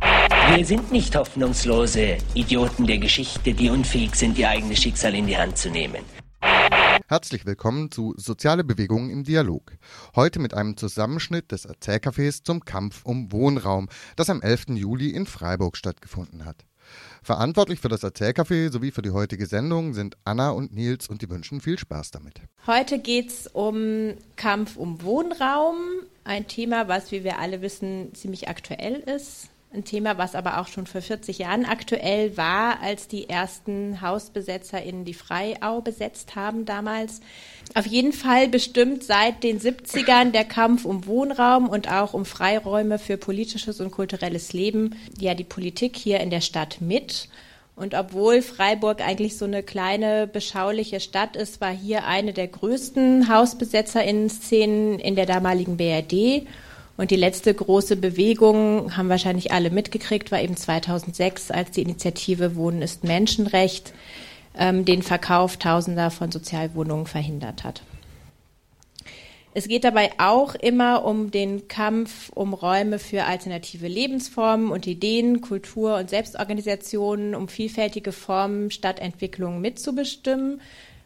Wir sind nicht hoffnungslose Idioten der Geschichte, die unfähig sind, ihr eigenes Schicksal in die Hand zu nehmen. Herzlich willkommen zu Soziale Bewegungen im Dialog. Heute mit einem Zusammenschnitt des Erzählcafés zum Kampf um Wohnraum, das am 11. Juli in Freiburg stattgefunden hat. Verantwortlich für das Erzählcafé sowie für die heutige Sendung sind Anna und Nils und die wünschen viel Spaß damit. Heute geht es um Kampf um Wohnraum, ein Thema, was, wie wir alle wissen, ziemlich aktuell ist. Ein Thema, was aber auch schon vor 40 Jahren aktuell war, als die ersten HausbesetzerInnen die Freiau besetzt haben damals. Auf jeden Fall bestimmt seit den 70ern der Kampf um Wohnraum und auch um Freiräume für politisches und kulturelles Leben ja die Politik hier in der Stadt mit. Und obwohl Freiburg eigentlich so eine kleine, beschauliche Stadt ist, war hier eine der größten HausbesetzerInnen-Szenen in der damaligen BRD. Und die letzte große Bewegung, haben wahrscheinlich alle mitgekriegt, war eben 2006, als die Initiative Wohnen ist Menschenrecht ähm, den Verkauf Tausender von Sozialwohnungen verhindert hat. Es geht dabei auch immer um den Kampf um Räume für alternative Lebensformen und Ideen, Kultur und Selbstorganisationen, um vielfältige Formen Stadtentwicklung mitzubestimmen.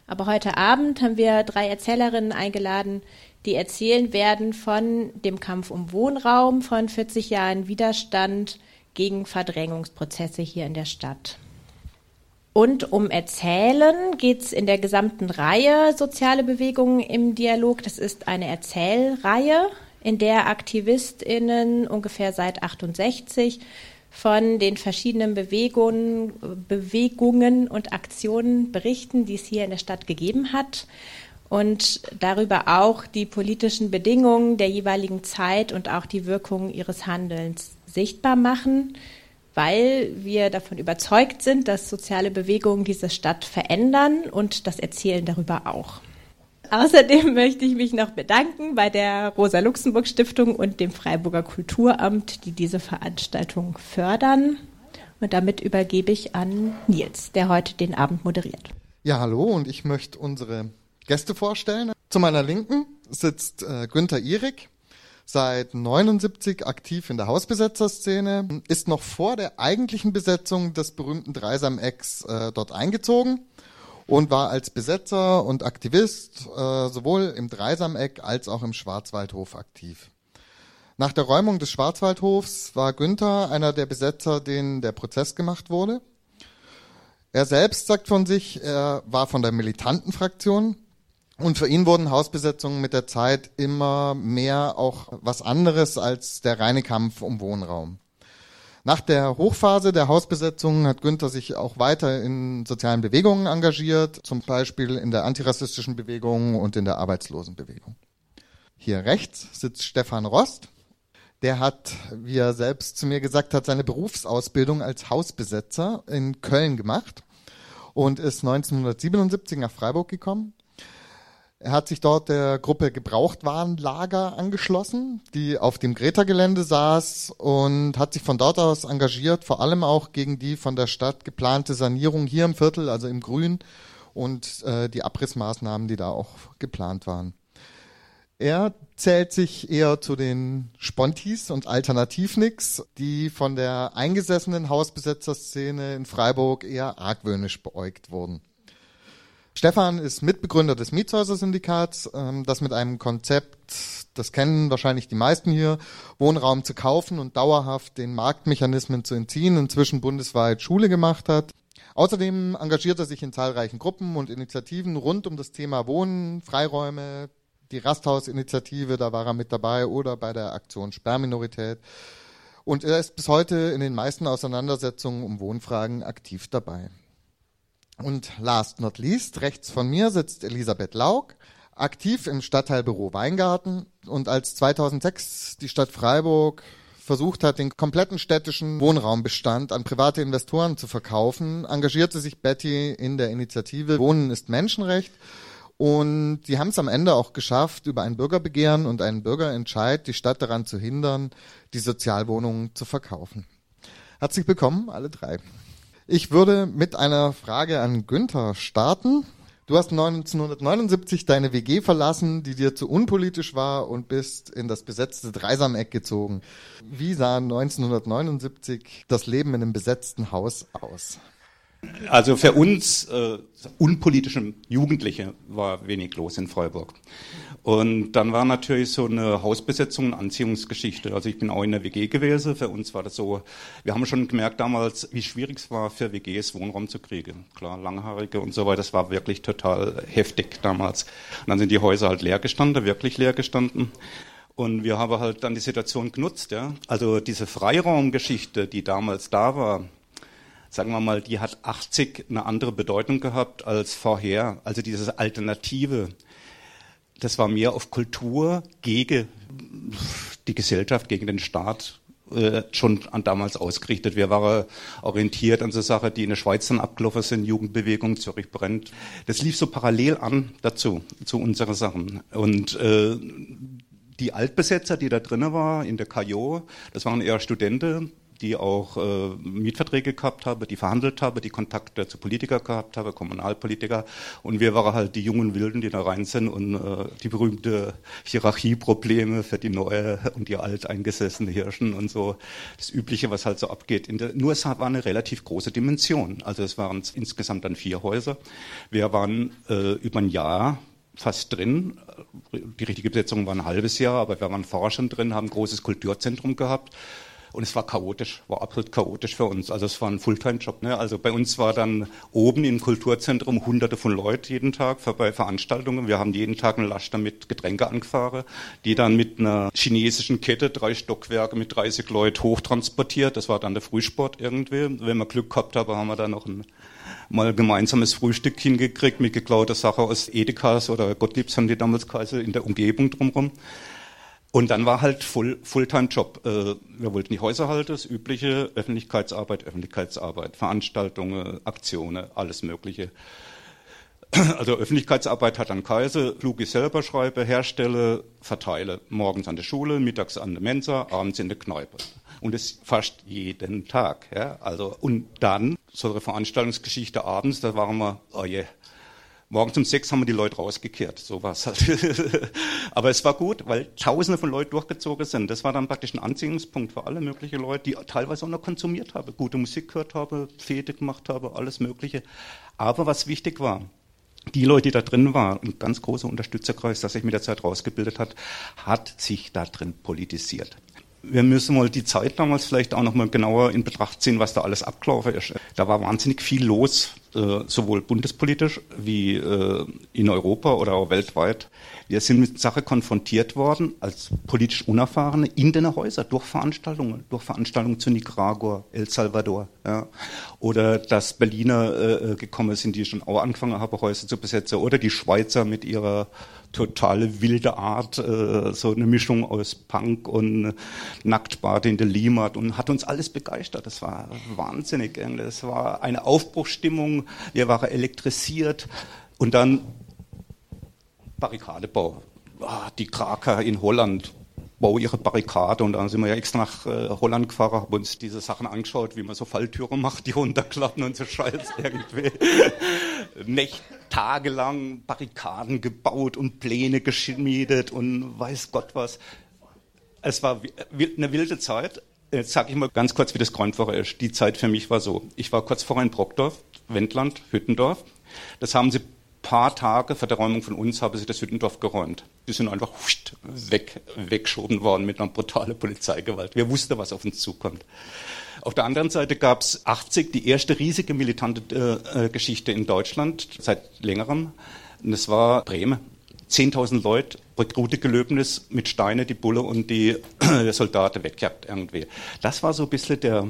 Aber heute Abend haben wir drei Erzählerinnen eingeladen, die erzählen werden von dem Kampf um Wohnraum, von 40 Jahren Widerstand gegen Verdrängungsprozesse hier in der Stadt. Und um Erzählen geht es in der gesamten Reihe Soziale Bewegungen im Dialog. Das ist eine Erzählreihe, in der AktivistInnen ungefähr seit 68 von den verschiedenen Bewegungen, Bewegungen und Aktionen berichten, die es hier in der Stadt gegeben hat und darüber auch die politischen Bedingungen der jeweiligen Zeit und auch die Wirkungen ihres Handelns sichtbar machen weil wir davon überzeugt sind, dass soziale Bewegungen diese Stadt verändern und das Erzählen darüber auch. Außerdem möchte ich mich noch bedanken bei der Rosa-Luxemburg-Stiftung und dem Freiburger Kulturamt, die diese Veranstaltung fördern. Und damit übergebe ich an Nils, der heute den Abend moderiert. Ja, hallo und ich möchte unsere Gäste vorstellen. Zu meiner Linken sitzt äh, Günther Ihrig seit 79 aktiv in der Hausbesetzerszene, ist noch vor der eigentlichen Besetzung des berühmten Dreisam-Ecks äh, dort eingezogen und war als Besetzer und Aktivist äh, sowohl im Dreisameck als auch im Schwarzwaldhof aktiv. Nach der Räumung des Schwarzwaldhofs war Günther einer der Besetzer, denen der Prozess gemacht wurde. Er selbst sagt von sich, er war von der militanten Fraktion, und für ihn wurden Hausbesetzungen mit der Zeit immer mehr auch was anderes als der reine Kampf um Wohnraum. Nach der Hochphase der Hausbesetzungen hat Günther sich auch weiter in sozialen Bewegungen engagiert, zum Beispiel in der antirassistischen Bewegung und in der Arbeitslosenbewegung. Hier rechts sitzt Stefan Rost. Der hat, wie er selbst zu mir gesagt hat, seine Berufsausbildung als Hausbesetzer in Köln gemacht und ist 1977 nach Freiburg gekommen er hat sich dort der Gruppe Gebrauchtwarenlager angeschlossen, die auf dem Greta-Gelände saß und hat sich von dort aus engagiert, vor allem auch gegen die von der Stadt geplante Sanierung hier im Viertel, also im Grün und äh, die Abrissmaßnahmen, die da auch geplant waren. Er zählt sich eher zu den Spontis und Alternativnix, die von der eingesessenen Hausbesetzerszene in Freiburg eher argwöhnisch beäugt wurden. Stefan ist Mitbegründer des Mietshäuser-Syndikats, ähm, das mit einem Konzept, das kennen wahrscheinlich die meisten hier, Wohnraum zu kaufen und dauerhaft den Marktmechanismen zu entziehen, inzwischen bundesweit Schule gemacht hat. Außerdem engagiert er sich in zahlreichen Gruppen und Initiativen rund um das Thema Wohnen, Freiräume, die Rasthaus-Initiative, da war er mit dabei, oder bei der Aktion Sperrminorität. Und er ist bis heute in den meisten Auseinandersetzungen um Wohnfragen aktiv dabei. Und last not least, rechts von mir sitzt Elisabeth Laug, aktiv im Stadtteilbüro Weingarten und als 2006 die Stadt Freiburg versucht hat, den kompletten städtischen Wohnraumbestand an private Investoren zu verkaufen, engagierte sich Betty in der Initiative Wohnen ist Menschenrecht. Und sie haben es am Ende auch geschafft, über ein Bürgerbegehren und einen Bürgerentscheid die Stadt daran zu hindern, die Sozialwohnungen zu verkaufen. Herzlich willkommen, alle drei. Ich würde mit einer Frage an Günther starten. Du hast 1979 deine WG verlassen, die dir zu unpolitisch war und bist in das besetzte Dreisameck gezogen. Wie sah 1979 das Leben in einem besetzten Haus aus? Also für uns äh, unpolitische Jugendliche war wenig los in Freiburg. Und dann war natürlich so eine Hausbesetzung eine Anziehungsgeschichte. Also ich bin auch in der WG gewesen. Für uns war das so, wir haben schon gemerkt damals, wie schwierig es war für WGs Wohnraum zu kriegen. Klar, Langhaarige und so weiter, das war wirklich total heftig damals. Und dann sind die Häuser halt leer gestanden, wirklich leer gestanden. Und wir haben halt dann die Situation genutzt, ja. Also diese Freiraumgeschichte, die damals da war, sagen wir mal, die hat 80 eine andere Bedeutung gehabt als vorher. Also diese Alternative, das war mehr auf Kultur gegen die Gesellschaft, gegen den Staat äh, schon an damals ausgerichtet. Wir waren orientiert an so Sachen, die in der Schweiz dann abgelaufen sind, Jugendbewegung, Zürich brennt. Das lief so parallel an dazu, zu unseren Sachen. Und äh, die Altbesetzer, die da drinnen war in der KJO, das waren eher Studenten, die auch äh, Mietverträge gehabt habe, die verhandelt habe, die Kontakte zu Politiker gehabt habe, Kommunalpolitiker. Und wir waren halt die jungen Wilden, die da rein sind und äh, die berühmte Hierarchieprobleme für die neue und die alteingesessene Hirschen und so. Das Übliche, was halt so abgeht. Der, nur es war eine relativ große Dimension. Also es waren insgesamt dann vier Häuser. Wir waren äh, über ein Jahr fast drin. Die richtige Besetzung war ein halbes Jahr, aber wir waren schon drin, haben ein großes Kulturzentrum gehabt und es war chaotisch, war absolut chaotisch für uns. Also es war ein Fulltime-Job. Ne? Also bei uns war dann oben im Kulturzentrum hunderte von Leuten jeden Tag bei Veranstaltungen. Wir haben jeden Tag einen Laster mit Getränke angefahren, die dann mit einer chinesischen Kette drei Stockwerke mit 30 Leuten hochtransportiert. Das war dann der Frühsport irgendwie. Wenn wir Glück gehabt haben, haben wir da noch ein mal gemeinsames Frühstück hingekriegt mit geklauter Sache aus Edekas oder Gottliebs haben die damals geheißen, in der Umgebung drumherum. Und dann war halt Full, Fulltime-Job. Äh, wir wollten die Häuser halten, das übliche, Öffentlichkeitsarbeit, Öffentlichkeitsarbeit, Veranstaltungen, Aktionen, alles Mögliche. Also Öffentlichkeitsarbeit hat dann Kaiser, Flug selber schreibe, herstelle, verteile. Morgens an der Schule, mittags an der Mensa, abends in der Kneipe. Und das fast jeden Tag. Ja? Also, und dann, so eine Veranstaltungsgeschichte abends, da waren wir, oh je, yeah, Morgens um sechs haben wir die Leute rausgekehrt, so war's halt. Aber es war gut, weil Tausende von Leuten durchgezogen sind. Das war dann praktisch ein Anziehungspunkt für alle möglichen Leute, die teilweise auch noch konsumiert haben, gute Musik gehört haben, Fete gemacht haben, alles Mögliche. Aber was wichtig war, die Leute, die da drin waren, ein ganz großer Unterstützerkreis, das sich mit der Zeit rausgebildet hat, hat sich da drin politisiert. Wir müssen mal die Zeit damals vielleicht auch noch mal genauer in Betracht ziehen, was da alles abgelaufen ist. Da war wahnsinnig viel los äh, sowohl bundespolitisch wie äh, in Europa oder auch weltweit. Wir sind mit Sache konfrontiert worden als politisch Unerfahrene in den Häusern durch Veranstaltungen, durch Veranstaltungen zu Nicaragua, El Salvador, ja. oder dass Berliner äh, gekommen sind, die schon auch angefangen haben, Häuser zu besetzen, oder die Schweizer mit ihrer totale wilde Art, äh, so eine Mischung aus Punk und Nacktbade in der Limat und hat uns alles begeistert. Das war wahnsinnig. Das war eine Aufbruchsstimmung. Wir waren elektrisiert und dann Barrikadebau. Ah, die Kraker in Holland bau ihre Barrikade und dann sind wir ja extra nach äh, Holland gefahren, haben uns diese Sachen angeschaut, wie man so Falltüren macht, die runterklappen und so Scheiß irgendwie. Nächte, tagelang Barrikaden gebaut und Pläne geschmiedet und weiß Gott was. Es war eine wilde Zeit. Jetzt sage ich mal ganz kurz, wie das Grundwoche ist. Die Zeit für mich war so. Ich war kurz vorher in Brockdorf, Wendland, Hüttendorf. Das haben sie paar Tage vor der Räumung von uns haben sie das Hüttendorf geräumt. Die sind einfach weg, weggeschoben worden mit einer brutalen Polizeigewalt. Wir wussten, was auf uns zukommt. Auf der anderen Seite gab es 80 die erste riesige militante äh, Geschichte in Deutschland seit längerem. Und das war Bremen. 10.000 Leute, Rekrutegelöbnis mit Steine, die Bulle und die Soldaten weggejagt irgendwie. Das war so ein bisschen der,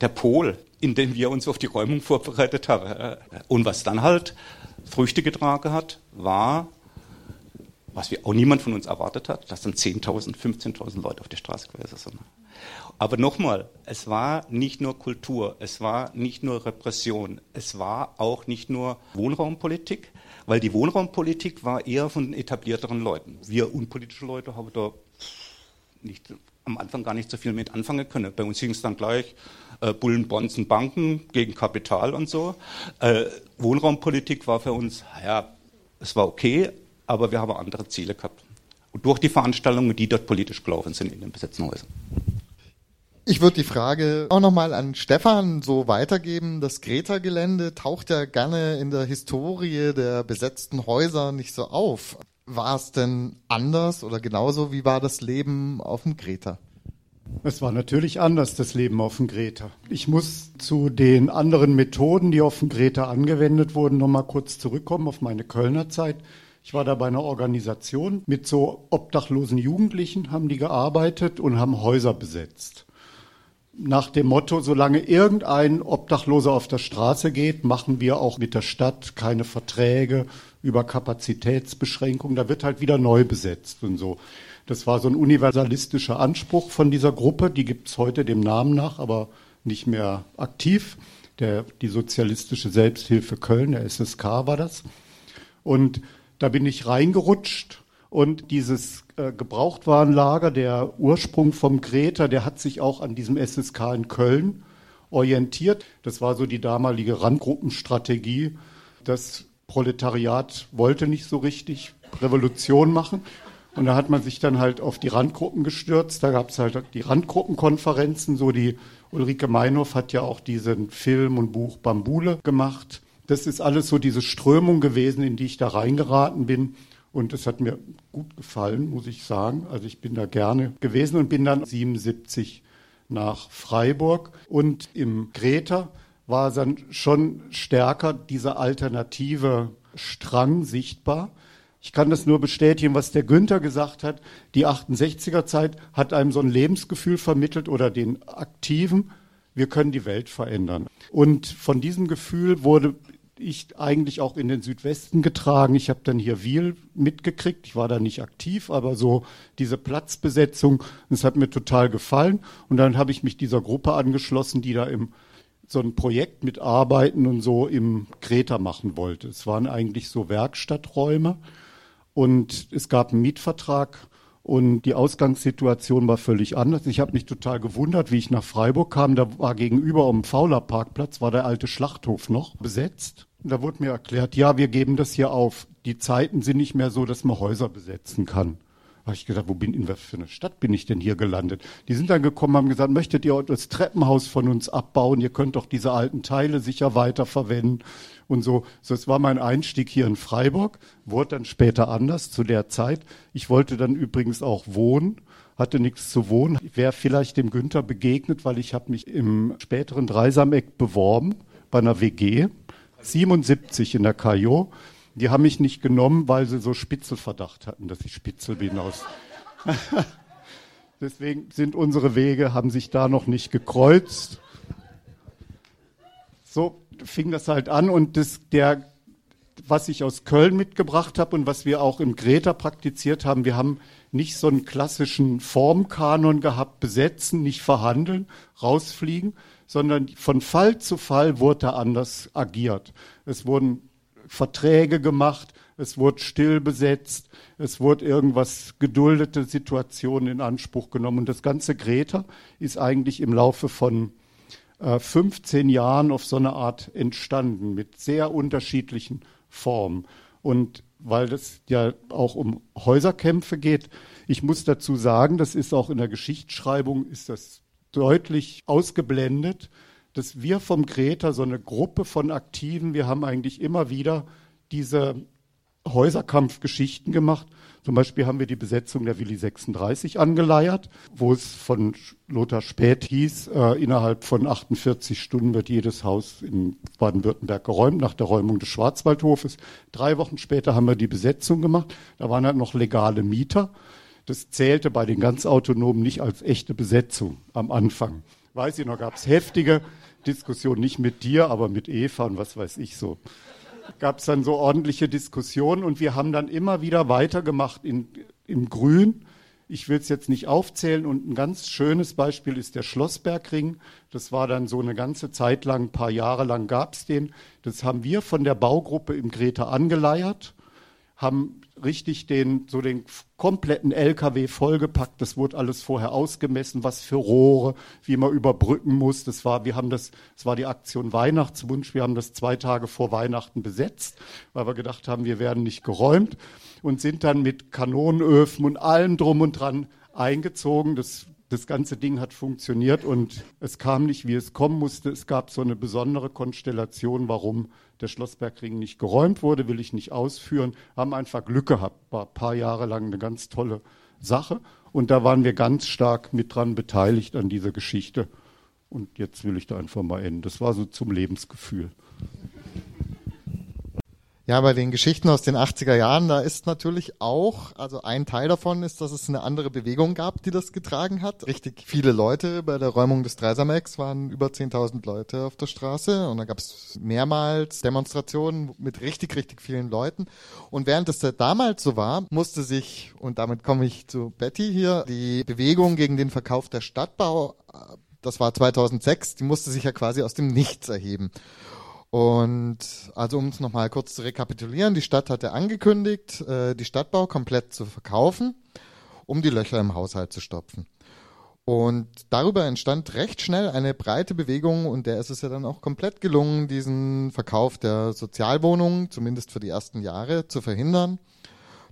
der Pol, in dem wir uns auf die Räumung vorbereitet haben. Und was dann halt Früchte getragen hat, war was wir auch niemand von uns erwartet hat, dass dann 10.000, 15.000 Leute auf die Straße gewesen sind. Aber nochmal, es war nicht nur Kultur, es war nicht nur Repression, es war auch nicht nur Wohnraumpolitik, weil die Wohnraumpolitik war eher von etablierteren Leuten. Wir unpolitische Leute haben da nicht, am Anfang gar nicht so viel mit anfangen können. Bei uns hing es dann gleich äh, Bullen, Bonds und Banken gegen Kapital und so. Äh, Wohnraumpolitik war für uns, ja, es war okay, aber wir haben andere Ziele gehabt. Und durch die Veranstaltungen, die dort politisch gelaufen sind in den besetzten Häusern. Ich würde die Frage auch nochmal an Stefan so weitergeben. Das Greta-Gelände taucht ja gerne in der Historie der besetzten Häuser nicht so auf. War es denn anders oder genauso? Wie war das Leben auf dem Greta? Es war natürlich anders, das Leben auf dem Greta. Ich muss zu den anderen Methoden, die auf dem Greta angewendet wurden, nochmal kurz zurückkommen auf meine Kölner Zeit. Ich war da bei einer Organisation mit so obdachlosen Jugendlichen, haben die gearbeitet und haben Häuser besetzt nach dem Motto, solange irgendein Obdachloser auf der Straße geht, machen wir auch mit der Stadt keine Verträge über Kapazitätsbeschränkungen. Da wird halt wieder neu besetzt und so. Das war so ein universalistischer Anspruch von dieser Gruppe. Die gibt es heute dem Namen nach, aber nicht mehr aktiv. Der, die Sozialistische Selbsthilfe Köln, der SSK war das. Und da bin ich reingerutscht und dieses äh, Gebrauchtwarenlager, der Ursprung vom Greta, der hat sich auch an diesem SSK in Köln orientiert. Das war so die damalige Randgruppenstrategie. Das Proletariat wollte nicht so richtig Revolution machen. Und da hat man sich dann halt auf die Randgruppen gestürzt. Da gab es halt die Randgruppenkonferenzen. So die Ulrike Meinhof hat ja auch diesen Film und Buch Bambule gemacht. Das ist alles so diese Strömung gewesen, in die ich da reingeraten bin. Und es hat mir gut gefallen, muss ich sagen. Also ich bin da gerne gewesen und bin dann 77 nach Freiburg. Und im Greta war dann schon stärker dieser alternative Strang sichtbar. Ich kann das nur bestätigen, was der Günther gesagt hat. Die 68er Zeit hat einem so ein Lebensgefühl vermittelt oder den Aktiven. Wir können die Welt verändern. Und von diesem Gefühl wurde ich eigentlich auch in den Südwesten getragen. Ich habe dann hier Wiel mitgekriegt. Ich war da nicht aktiv, aber so diese Platzbesetzung, das hat mir total gefallen. Und dann habe ich mich dieser Gruppe angeschlossen, die da im so ein Projekt mitarbeiten und so im Kreta machen wollte. Es waren eigentlich so Werkstatträume und es gab einen Mietvertrag und die Ausgangssituation war völlig anders. Ich habe mich total gewundert, wie ich nach Freiburg kam. Da war gegenüber um Fauler Parkplatz, war der alte Schlachthof noch besetzt. Und da wurde mir erklärt, ja, wir geben das hier auf. Die Zeiten sind nicht mehr so, dass man Häuser besetzen kann. Da habe ich gedacht, wo bin in was für eine Stadt bin ich denn hier gelandet? Die sind dann gekommen, haben gesagt, möchtet ihr das Treppenhaus von uns abbauen? Ihr könnt doch diese alten Teile sicher weiterverwenden und so. So, das war mein Einstieg hier in Freiburg, wurde dann später anders zu der Zeit. Ich wollte dann übrigens auch wohnen hatte nichts zu wohnen. Ich wäre vielleicht dem Günther begegnet, weil ich habe mich im späteren Dreisameck beworben bei einer WG, 77 in der Kajo. Die haben mich nicht genommen, weil sie so Spitzelverdacht hatten, dass ich Spitzel bin aus. Deswegen sind unsere Wege, haben sich da noch nicht gekreuzt. So fing das halt an und das, der, was ich aus Köln mitgebracht habe und was wir auch im Greta praktiziert haben, wir haben nicht so einen klassischen Formkanon gehabt, besetzen, nicht verhandeln, rausfliegen, sondern von Fall zu Fall wurde da anders agiert. Es wurden Verträge gemacht, es wurde still besetzt, es wurde irgendwas geduldete Situationen in Anspruch genommen. Und das ganze Greta ist eigentlich im Laufe von äh, 15 Jahren auf so eine Art entstanden mit sehr unterschiedlichen Formen. Und weil es ja auch um Häuserkämpfe geht, ich muss dazu sagen, das ist auch in der Geschichtsschreibung, ist das deutlich ausgeblendet, dass wir vom Greta so eine Gruppe von Aktiven, wir haben eigentlich immer wieder diese Häuserkampfgeschichten gemacht. Zum Beispiel haben wir die Besetzung der Willi 36 angeleiert, wo es von Lothar Späth hieß, äh, innerhalb von 48 Stunden wird jedes Haus in Baden-Württemberg geräumt, nach der Räumung des Schwarzwaldhofes. Drei Wochen später haben wir die Besetzung gemacht. Da waren halt noch legale Mieter. Das zählte bei den ganz Autonomen nicht als echte Besetzung am Anfang. Weiß ich noch, gab es heftige Diskussionen, nicht mit dir, aber mit Eva und was weiß ich so. Gab es dann so ordentliche Diskussionen und wir haben dann immer wieder weitergemacht in, im Grün. Ich will es jetzt nicht aufzählen und ein ganz schönes Beispiel ist der Schlossbergring. Das war dann so eine ganze Zeit lang, ein paar Jahre lang gab es den. Das haben wir von der Baugruppe im Greta angeleiert, haben richtig den, so den kompletten LKW vollgepackt. Das wurde alles vorher ausgemessen, was für Rohre, wie man überbrücken muss. Das war, wir haben das, das war die Aktion Weihnachtswunsch. Wir haben das zwei Tage vor Weihnachten besetzt, weil wir gedacht haben, wir werden nicht geräumt und sind dann mit Kanonenöfen und allem drum und dran eingezogen. Das das ganze Ding hat funktioniert und es kam nicht, wie es kommen musste. Es gab so eine besondere Konstellation, warum der Schlossbergring nicht geräumt wurde, will ich nicht ausführen. Haben einfach Glück gehabt. War ein paar Jahre lang eine ganz tolle Sache. Und da waren wir ganz stark mit dran beteiligt an dieser Geschichte. Und jetzt will ich da einfach mal enden. Das war so zum Lebensgefühl. Ja, bei den Geschichten aus den 80er Jahren, da ist natürlich auch, also ein Teil davon ist, dass es eine andere Bewegung gab, die das getragen hat. Richtig viele Leute bei der Räumung des Dreisamex waren über 10.000 Leute auf der Straße und da gab es mehrmals Demonstrationen mit richtig, richtig vielen Leuten. Und während es damals so war, musste sich, und damit komme ich zu Betty hier, die Bewegung gegen den Verkauf der Stadtbau, das war 2006, die musste sich ja quasi aus dem Nichts erheben. Und also um es nochmal kurz zu rekapitulieren, die Stadt hatte angekündigt, äh, die Stadtbau komplett zu verkaufen, um die Löcher im Haushalt zu stopfen. Und darüber entstand recht schnell eine breite Bewegung und der ist es ja dann auch komplett gelungen, diesen Verkauf der Sozialwohnungen, zumindest für die ersten Jahre, zu verhindern.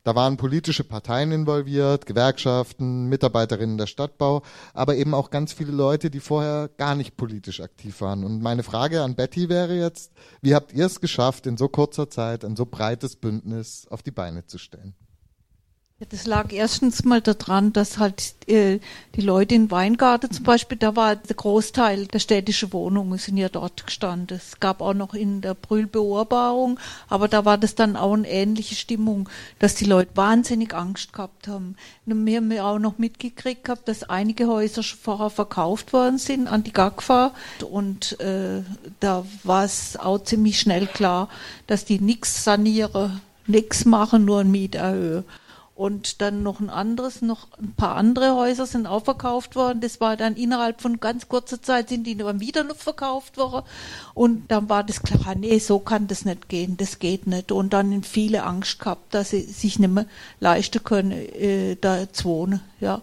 Da waren politische Parteien involviert, Gewerkschaften, Mitarbeiterinnen der Stadtbau, aber eben auch ganz viele Leute, die vorher gar nicht politisch aktiv waren. Und meine Frage an Betty wäre jetzt, wie habt ihr es geschafft, in so kurzer Zeit ein so breites Bündnis auf die Beine zu stellen? Das lag erstens mal daran, dass halt äh, die Leute in Weingarten zum Beispiel, da war der Großteil der städtischen Wohnungen sind ja dort gestanden. Es gab auch noch in der Brühl aber da war das dann auch eine ähnliche Stimmung, dass die Leute wahnsinnig Angst gehabt haben. Und wir haben ja auch noch mitgekriegt gehabt, dass einige Häuser schon vorher verkauft worden sind an die GAGFA und äh, da war es auch ziemlich schnell klar, dass die nichts sanieren, nichts machen, nur ein Miet erhöhen. Und dann noch ein anderes, noch ein paar andere Häuser sind auch verkauft worden. Das war dann innerhalb von ganz kurzer Zeit sind die dann wieder noch verkauft worden. Und dann war das klar, ah, nee, so kann das nicht gehen, das geht nicht. Und dann viele Angst gehabt, dass sie sich nicht mehr leisten können, äh, da zu wohnen. Ja.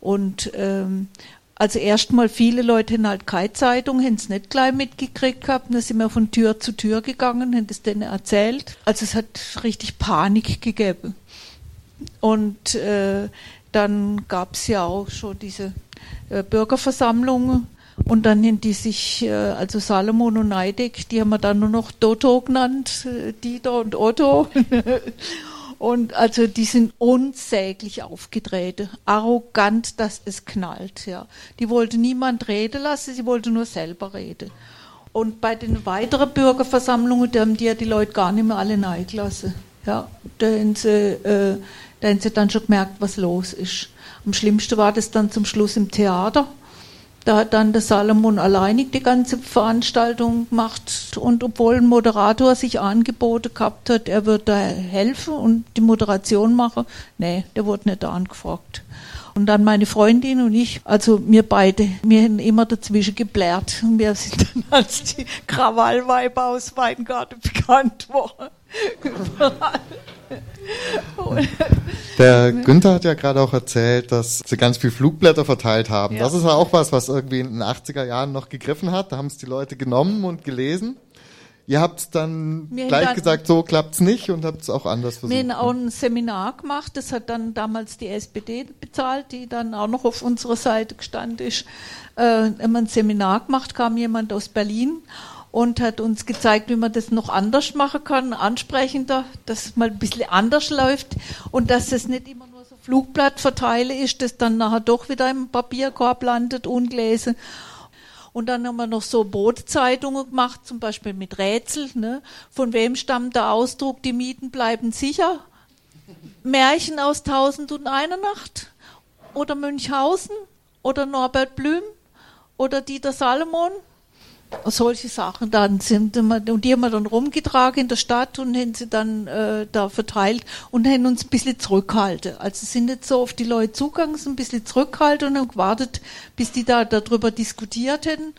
Und ähm, also erstmal viele Leute haben halt keine Zeitung, haben es nicht gleich mitgekriegt gehabt. Dann sind wir von Tür zu Tür gegangen, haben das denen erzählt. Also es hat richtig Panik gegeben. Und äh, dann gab es ja auch schon diese äh, Bürgerversammlungen. Und dann haben die sich, äh, also Salomon und Neideck, die haben wir dann nur noch Doto genannt, äh, Dieter und Otto. und also die sind unsäglich aufgetreten, arrogant, dass es knallt. Ja. Die wollte niemand reden lassen, sie wollte nur selber reden. Und bei den weiteren Bürgerversammlungen, da haben die ja die Leute gar nicht mehr alle neigelassen. Ja, da haben sie, äh, da haben sie dann schon gemerkt, was los ist. Am schlimmsten war das dann zum Schluss im Theater. Da hat dann der Salomon alleinig die ganze Veranstaltung gemacht und obwohl ein Moderator sich angeboten gehabt hat, er wird da helfen und die Moderation machen, nee, der wurde nicht angefragt. Und dann meine Freundin und ich, also wir beide, wir haben immer dazwischen geblärt. Und wir sind dann als die Krawallweiber aus Weingarten bekannt worden. Der Günther hat ja gerade auch erzählt, dass sie ganz viel Flugblätter verteilt haben. Ja. Das ist ja auch was, was irgendwie in den 80er Jahren noch gegriffen hat. Da haben es die Leute genommen und gelesen. Ihr habt dann wir gleich dann, gesagt, so klappt's nicht und habt es auch anders versucht. Wir haben auch ein Seminar gemacht, das hat dann damals die SPD bezahlt, die dann auch noch auf unserer Seite gestanden ist. Äh, haben ein Seminar gemacht, kam jemand aus Berlin und hat uns gezeigt, wie man das noch anders machen kann, ansprechender, dass es mal ein bisschen anders läuft und dass es nicht immer nur so Flugblatt verteile ist, das dann nachher doch wieder im Papierkorb landet, ungelesen. Und dann haben wir noch so Bootzeitungen gemacht, zum Beispiel mit Rätsel. Ne? Von wem stammt der Ausdruck, die Mieten bleiben sicher? Märchen aus Tausend und einer Nacht? Oder Münchhausen? Oder Norbert Blüm? Oder Dieter Salomon? Solche Sachen dann sind und die haben wir dann rumgetragen in der Stadt und haben sie dann äh, da verteilt und haben uns ein bisschen zurückgehalten. Also sind nicht so auf die Leute zugegangen, sind ein bisschen zurückgehalten und haben gewartet, bis die da darüber diskutiert hätten.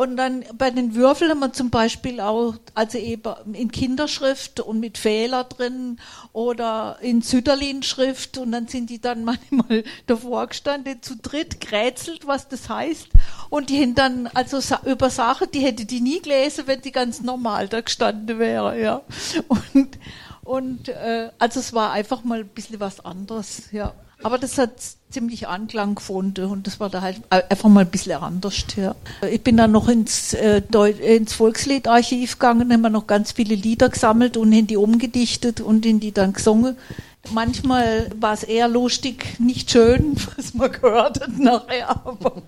Und dann bei den Würfeln haben wir zum Beispiel auch, also eben in Kinderschrift und mit Fehler drin oder in Süderlin-Schrift und dann sind die dann manchmal davor gestanden, zu dritt gerätselt, was das heißt. Und die haben dann, also über Sachen, die hätte die nie gelesen, wenn die ganz normal da gestanden wäre, ja. Und, und äh, also es war einfach mal ein bisschen was anderes, ja. Aber das hat ziemlich Anklang gefunden und das war da halt einfach mal ein bisschen anders. Ja. Ich bin dann noch ins, äh, ins Volksliedarchiv gegangen, haben wir noch ganz viele Lieder gesammelt und in die umgedichtet und in die dann gesungen. Manchmal war es eher lustig, nicht schön, was man gehört hat nachher, aber,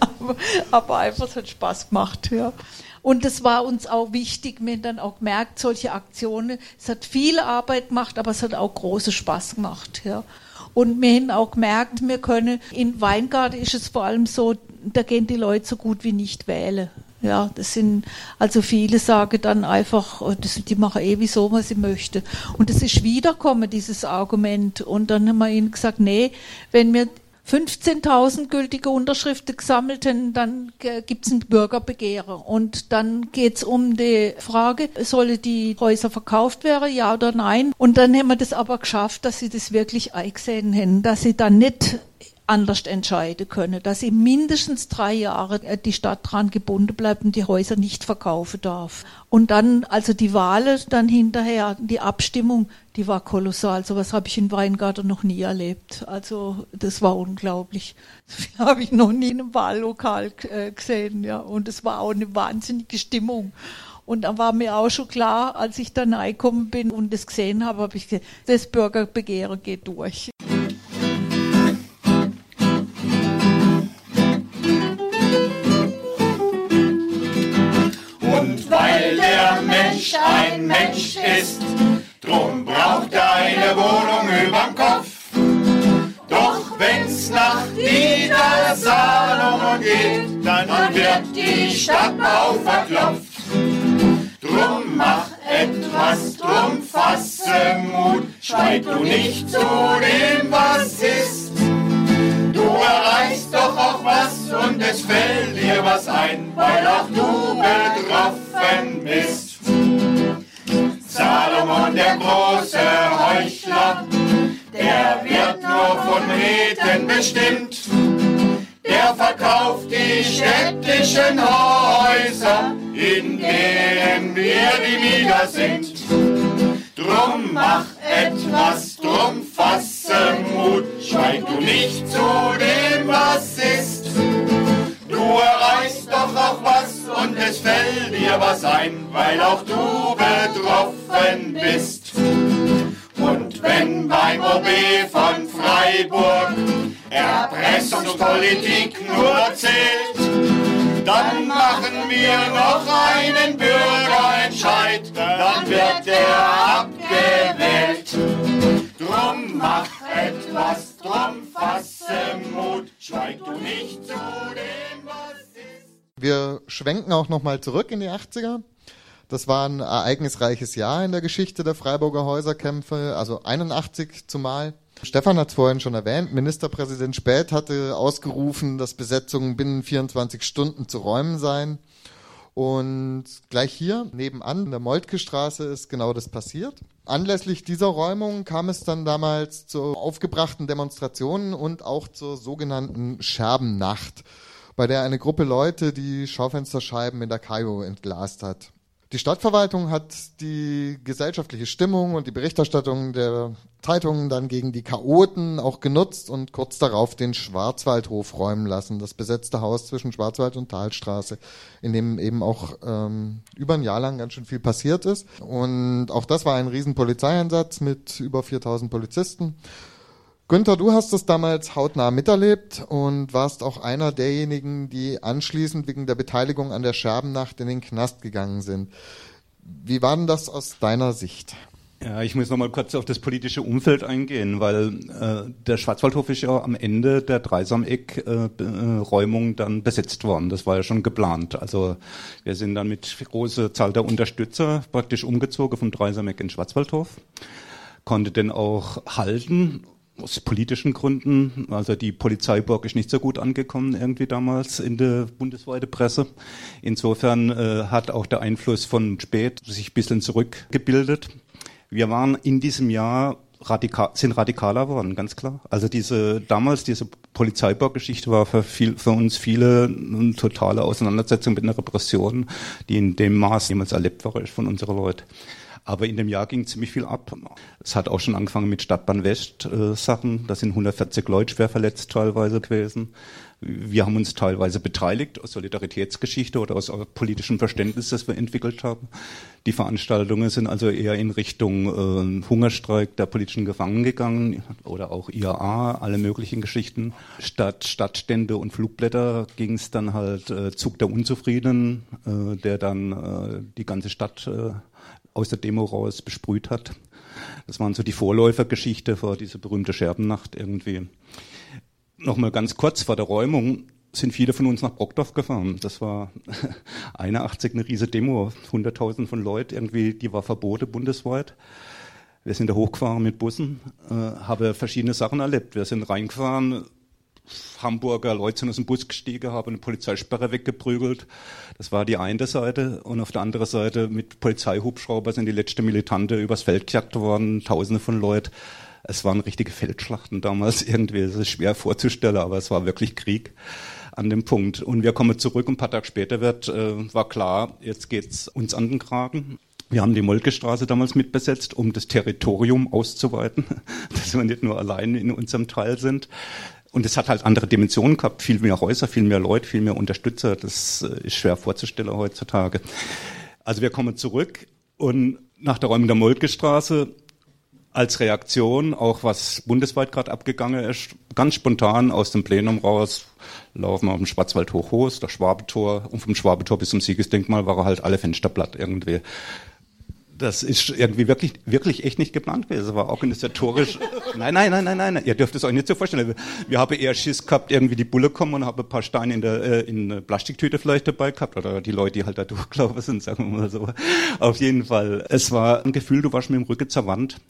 aber, aber einfach es hat Spaß gemacht. Ja. Und das war uns auch wichtig. Wir haben dann auch gemerkt, solche Aktionen, es hat viel Arbeit gemacht, aber es hat auch großen Spaß gemacht. Ja. Und wir haben auch gemerkt, wir können, in Weingarten ist es vor allem so, da gehen die Leute so gut wie nicht wählen. Ja, das sind, also viele sagen dann einfach, oh, das, die machen eh wie so, was sie möchten. Und das ist wiederkommen, dieses Argument. Und dann haben wir ihnen gesagt, nee, wenn wir 15.000 gültige Unterschriften gesammelt haben, dann gibt es ein Bürgerbegehren. Und dann geht es um die Frage, sollen die Häuser verkauft werden, ja oder nein? Und dann haben wir das aber geschafft, dass sie das wirklich eingesehen haben, dass sie dann nicht anders entscheiden können, dass sie mindestens drei Jahre äh, die Stadt dran gebunden bleibt und die Häuser nicht verkaufen darf. Und dann, also die Wahl dann hinterher, die Abstimmung, die war kolossal. So was habe ich in Weingarten noch nie erlebt. Also das war unglaublich. Das habe ich noch nie in einem Wahllokal äh, gesehen. Ja. Und es war auch eine wahnsinnige Stimmung. Und dann war mir auch schon klar, als ich da reingekommen bin und das gesehen habe, habe ich gesagt, das Bürgerbegehren geht durch. Mensch ein Mensch ist. Drum braucht er eine Wohnung überm Kopf. Doch wenn's nach Dieter Salomon geht, dann wird die Stadt verklopft. Drum mach etwas, drum fasse Mut, schweig du nicht zu dem, was ist. Du erreichst doch auch was und es fällt dir was ein, weil auch du betroffen bist. Der große Heuchler, der wird nur von Räten bestimmt. Der verkauft die städtischen Häuser, in denen wir die Mieter sind. Drum mach etwas, drum fasse Mut, schweig du nicht zu was ein, weil auch du betroffen bist. Und wenn beim OB von Freiburg Erpressungspolitik nur zählt, dann machen wir noch einen Bürgerentscheid, dann wird er abgewählt. Drum mach etwas, drum fasse Mut, schweig du nicht zu dem, was ist. Wir schwenken auch nochmal zurück in die 80er. Das war ein ereignisreiches Jahr in der Geschichte der Freiburger Häuserkämpfe, also 81 zumal. Stefan hat es vorhin schon erwähnt, Ministerpräsident Späth hatte ausgerufen, dass Besetzungen binnen 24 Stunden zu räumen seien. Und gleich hier nebenan in der Moltke Straße ist genau das passiert. Anlässlich dieser Räumung kam es dann damals zu aufgebrachten Demonstrationen und auch zur sogenannten Scherbennacht, bei der eine Gruppe Leute die Schaufensterscheiben in der Kajo entglast hat. Die Stadtverwaltung hat die gesellschaftliche Stimmung und die Berichterstattung der Zeitungen dann gegen die Chaoten auch genutzt und kurz darauf den Schwarzwaldhof räumen lassen, das besetzte Haus zwischen Schwarzwald und Talstraße, in dem eben auch ähm, über ein Jahr lang ganz schön viel passiert ist. Und auch das war ein riesen Polizeieinsatz mit über 4000 Polizisten. Günther, du hast das damals hautnah miterlebt und warst auch einer derjenigen, die anschließend wegen der Beteiligung an der Scherbennacht in den Knast gegangen sind. Wie war denn das aus deiner Sicht? Ja, ich muss noch mal kurz auf das politische Umfeld eingehen, weil äh, der Schwarzwaldhof ist ja am Ende der Dreisameck-Räumung äh, dann besetzt worden. Das war ja schon geplant. Also wir sind dann mit großer Zahl der Unterstützer praktisch umgezogen vom Dreisameck in Schwarzwaldhof, konnte den auch halten aus politischen Gründen. Also die Polizeiburg ist nicht so gut angekommen irgendwie damals in der bundesweiten Presse. Insofern äh, hat auch der Einfluss von Spät sich ein bisschen zurückgebildet. Wir waren in diesem Jahr radikal, sind radikaler worden, ganz klar. Also diese damals diese Polizeiburg-Geschichte war für, viel, für uns viele eine totale Auseinandersetzung mit einer Repression, die in dem Maß jemals erlebt war von unseren Leuten. Aber in dem Jahr ging ziemlich viel ab. Es hat auch schon angefangen mit Stadtbahn West äh, Sachen. Da sind 140 Leute schwer verletzt teilweise gewesen. Wir haben uns teilweise beteiligt aus Solidaritätsgeschichte oder aus politischem Verständnis, das wir entwickelt haben. Die Veranstaltungen sind also eher in Richtung äh, Hungerstreik der politischen Gefangenen gegangen oder auch IAA, alle möglichen Geschichten. Statt Stadtstände und Flugblätter ging es dann halt äh, Zug der Unzufriedenen, äh, der dann äh, die ganze Stadt äh, aus der Demo raus besprüht hat. Das waren so die Vorläufergeschichte vor dieser berühmte Scherbennacht irgendwie. Nochmal ganz kurz vor der Räumung sind viele von uns nach Brockdorf gefahren. Das war 81 eine riese Demo, 100.000 von Leuten irgendwie, die war verboten bundesweit. Wir sind da hochgefahren mit Bussen, äh, habe verschiedene Sachen erlebt. Wir sind reingefahren, Hamburger Leute aus dem Bus gestiegen, haben eine Polizeisperre weggeprügelt. Das war die eine Seite. Und auf der anderen Seite mit Polizeihubschrauber sind die letzten Militante übers Feld gejagt worden, tausende von Leuten. Es waren richtige Feldschlachten damals irgendwie. Es ist schwer vorzustellen, aber es war wirklich Krieg an dem Punkt. Und wir kommen zurück und ein paar Tage später wird, äh, war klar, jetzt geht's uns an den Kragen. Wir haben die Molkestraße damals mitbesetzt, um das Territorium auszuweiten, dass wir nicht nur allein in unserem Teil sind. Und es hat halt andere Dimensionen gehabt, viel mehr Häuser, viel mehr Leute, viel mehr Unterstützer. Das äh, ist schwer vorzustellen heutzutage. Also wir kommen zurück und nach der Räumung der Moltke-Straße als Reaktion, auch was bundesweit gerade abgegangen ist, ganz spontan aus dem Plenum raus, laufen wir auf dem Schwarzwald hoch, hoch das Schwabetor und vom Schwabetor bis zum Siegesdenkmal waren halt alle Fenster platt irgendwie das ist irgendwie wirklich, wirklich echt nicht geplant gewesen. Das war organisatorisch. nein, nein, nein, nein, nein. Ihr dürft es euch nicht so vorstellen. Wir haben eher Schiss gehabt, irgendwie die Bulle kommen und haben ein paar Steine in der äh, in eine Plastiktüte vielleicht dabei gehabt oder die Leute, die halt da durchgelaufen sind, sagen wir mal so. Auf jeden Fall. Es war ein Gefühl, du warst mit dem Rücken zur Wand.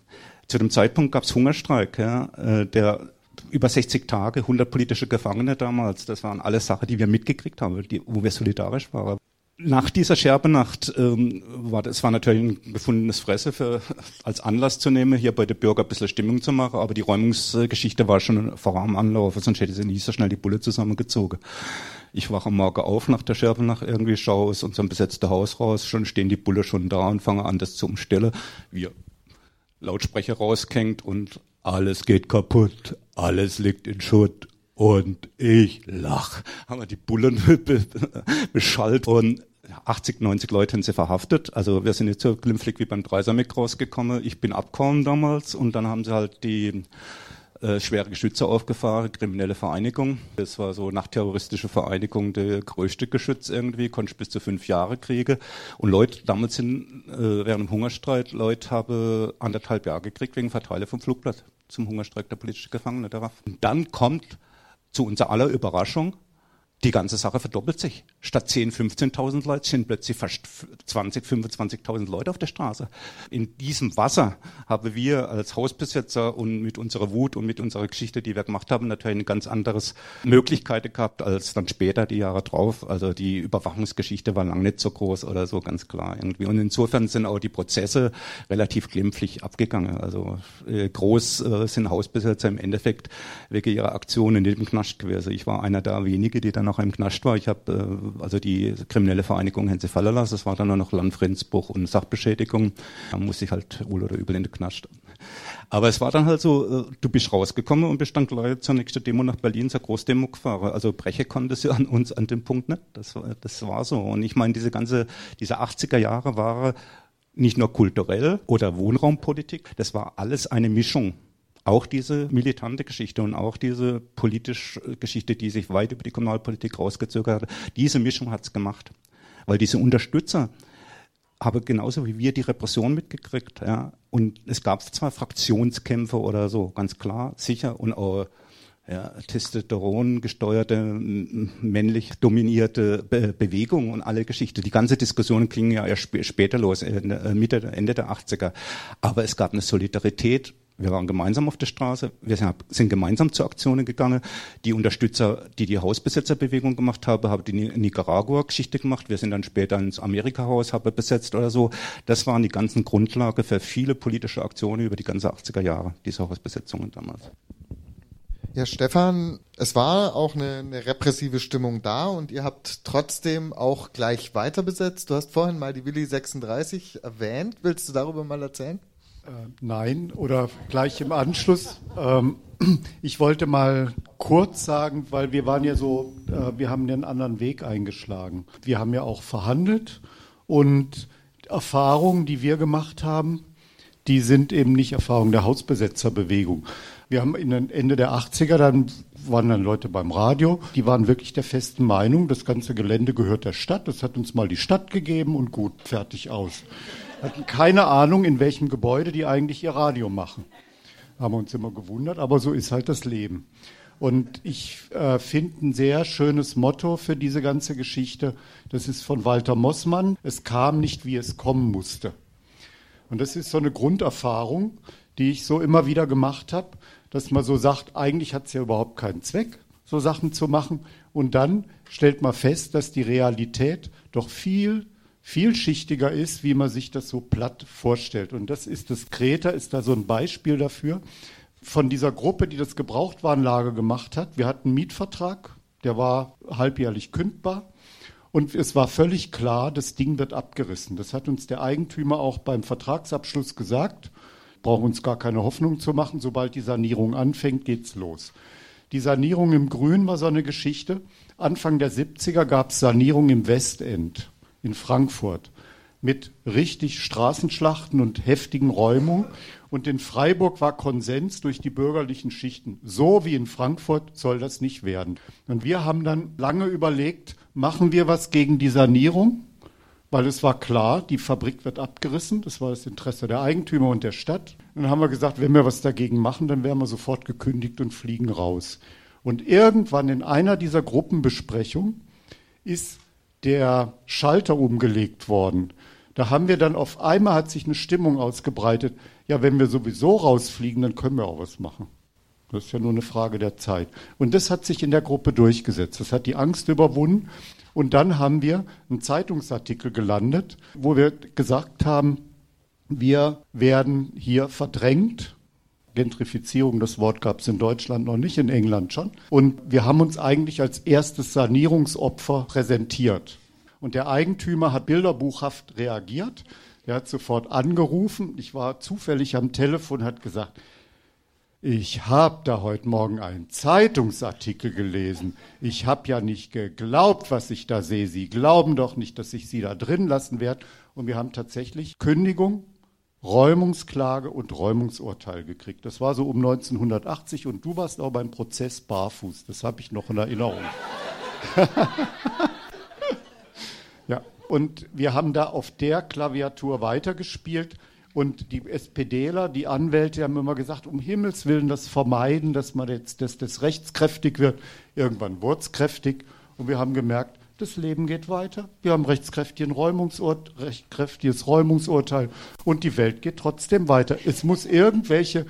Zu dem Zeitpunkt gab es Hungerstreik, ja, äh, der über 60 Tage, 100 politische Gefangene damals. Das waren alles Sachen, die wir mitgekriegt haben, die, wo wir solidarisch waren nach dieser Scherbenacht ähm, war das war natürlich ein gefundenes Fresse für, als Anlass zu nehmen, hier bei den Bürgern ein bisschen Stimmung zu machen, aber die Räumungsgeschichte war schon vor am Anlauf, sonst hätte sie nie so schnell die Bulle zusammengezogen. Ich wache am Morgen auf nach der Scherbenacht irgendwie, schaue aus unserem besetzten Haus raus, schon stehen die Bulle schon da und fange an, das zu umstellen. Wir Lautsprecher rauskennt und alles geht kaputt, alles liegt in Schutt, und ich lach. Haben wir die Bullen beschallt und 80, 90 Leute haben sie verhaftet. Also wir sind jetzt so glimpflich wie beim Dreisamig rausgekommen. Ich bin abgekommen damals und dann haben sie halt die äh, schwere Geschütze aufgefahren, kriminelle Vereinigung. Das war so nach terroristische Vereinigung der größte Geschütz irgendwie, konnte bis zu fünf Jahre kriegen. Und Leute, damals sind äh, während dem Hungerstreit, Leute haben anderthalb Jahre gekriegt wegen Verteile vom Flugblatt zum Hungerstreik der politischen Gefangenen. Und dann kommt zu unserer aller Überraschung, die ganze Sache verdoppelt sich. Statt 10, 15.000 Leute sind plötzlich fast 20, 25.000 Leute auf der Straße. In diesem Wasser haben wir als Hausbesetzer und mit unserer Wut und mit unserer Geschichte, die wir gemacht haben, natürlich eine ganz anderes Möglichkeiten gehabt als dann später die Jahre drauf. Also die Überwachungsgeschichte war lang nicht so groß oder so, ganz klar irgendwie. Und insofern sind auch die Prozesse relativ glimpflich abgegangen. Also äh, groß äh, sind Hausbesetzer im Endeffekt wegen ihrer Aktionen in dem Knast gewesen. Ich war einer der wenigen, die dann noch im Knast war. Ich habe äh, also die kriminelle Vereinigung Hense fallen lassen. Das war dann nur noch Landfriedensbruch und Sachbeschädigung. Da musste ich halt wohl oder übel in den Knast. Aber es war dann halt so, äh, du bist rausgekommen und bist dann gleich zur nächsten Demo nach Berlin, zur Großdemo gefahren. Also brechen konnte sie an uns an dem Punkt nicht. Das war, das war so. Und ich meine, diese ganze, diese 80er Jahre waren nicht nur kulturell oder Wohnraumpolitik, das war alles eine Mischung auch diese militante Geschichte und auch diese politische Geschichte, die sich weit über die Kommunalpolitik rausgezögert hat, diese Mischung hat's gemacht. Weil diese Unterstützer habe genauso wie wir die Repression mitgekriegt. Ja. Und es gab zwar Fraktionskämpfe oder so, ganz klar, sicher, und auch ja, Testosteron gesteuerte, männlich dominierte Be Bewegung und alle Geschichte. Die ganze Diskussion ging ja erst sp später los, äh, Mitte, Ende der 80er. Aber es gab eine Solidarität wir waren gemeinsam auf der Straße, wir sind gemeinsam zu Aktionen gegangen. Die Unterstützer, die die Hausbesetzerbewegung gemacht haben, haben die Nicaragua-Geschichte gemacht. Wir sind dann später ins Amerika-Haus, haben besetzt oder so. Das waren die ganzen Grundlage für viele politische Aktionen über die ganze 80er Jahre, diese Hausbesetzungen damals. Ja, Stefan, es war auch eine, eine, repressive Stimmung da und ihr habt trotzdem auch gleich weiter besetzt. Du hast vorhin mal die Willi 36 erwähnt. Willst du darüber mal erzählen? Äh, nein, oder gleich im Anschluss. Ähm, ich wollte mal kurz sagen, weil wir waren ja so, äh, wir haben einen anderen Weg eingeschlagen. Wir haben ja auch verhandelt und Erfahrungen, die wir gemacht haben, die sind eben nicht Erfahrungen der Hausbesetzerbewegung. Wir haben in den Ende der 80er, dann waren dann Leute beim Radio, die waren wirklich der festen Meinung, das ganze Gelände gehört der Stadt, das hat uns mal die Stadt gegeben und gut, fertig aus hatten keine Ahnung, in welchem Gebäude die eigentlich ihr Radio machen. Haben uns immer gewundert, aber so ist halt das Leben. Und ich äh, finde ein sehr schönes Motto für diese ganze Geschichte. Das ist von Walter Mossmann. Es kam nicht, wie es kommen musste. Und das ist so eine Grunderfahrung, die ich so immer wieder gemacht habe, dass man so sagt, eigentlich hat es ja überhaupt keinen Zweck, so Sachen zu machen. Und dann stellt man fest, dass die Realität doch viel vielschichtiger ist, wie man sich das so platt vorstellt. Und das ist das Kreta, ist da so ein Beispiel dafür. Von dieser Gruppe, die das Gebrauchtwarenlager gemacht hat, wir hatten einen Mietvertrag, der war halbjährlich kündbar. Und es war völlig klar, das Ding wird abgerissen. Das hat uns der Eigentümer auch beim Vertragsabschluss gesagt. Brauchen uns gar keine Hoffnung zu machen. Sobald die Sanierung anfängt, geht's los. Die Sanierung im Grün war so eine Geschichte. Anfang der 70er gab es Sanierung im Westend in Frankfurt mit richtig Straßenschlachten und heftigen Räumungen. Und in Freiburg war Konsens durch die bürgerlichen Schichten. So wie in Frankfurt soll das nicht werden. Und wir haben dann lange überlegt, machen wir was gegen die Sanierung? Weil es war klar, die Fabrik wird abgerissen. Das war das Interesse der Eigentümer und der Stadt. Und dann haben wir gesagt, wenn wir was dagegen machen, dann werden wir sofort gekündigt und fliegen raus. Und irgendwann in einer dieser Gruppenbesprechungen ist der Schalter umgelegt worden. Da haben wir dann auf einmal hat sich eine Stimmung ausgebreitet. Ja, wenn wir sowieso rausfliegen, dann können wir auch was machen. Das ist ja nur eine Frage der Zeit. Und das hat sich in der Gruppe durchgesetzt. Das hat die Angst überwunden. Und dann haben wir einen Zeitungsartikel gelandet, wo wir gesagt haben, wir werden hier verdrängt Gentrifizierung, das Wort gab es in Deutschland noch nicht, in England schon. Und wir haben uns eigentlich als erstes Sanierungsopfer präsentiert. Und der Eigentümer hat bilderbuchhaft reagiert. Er hat sofort angerufen. Ich war zufällig am Telefon, hat gesagt, ich habe da heute Morgen einen Zeitungsartikel gelesen. Ich habe ja nicht geglaubt, was ich da sehe. Sie glauben doch nicht, dass ich Sie da drin lassen werde. Und wir haben tatsächlich Kündigung Räumungsklage und Räumungsurteil gekriegt. Das war so um 1980 und du warst auch beim Prozess barfuß. Das habe ich noch in Erinnerung. ja, und wir haben da auf der Klaviatur weitergespielt. Und die SPDler, die Anwälte haben immer gesagt, um Himmels Willen das vermeiden, dass man jetzt dass das rechtskräftig wird. Irgendwann wurde es kräftig. Und wir haben gemerkt, das Leben geht weiter. Wir haben rechtskräftiges Räumungsurteil und die Welt geht trotzdem weiter. Es muss irgendwelche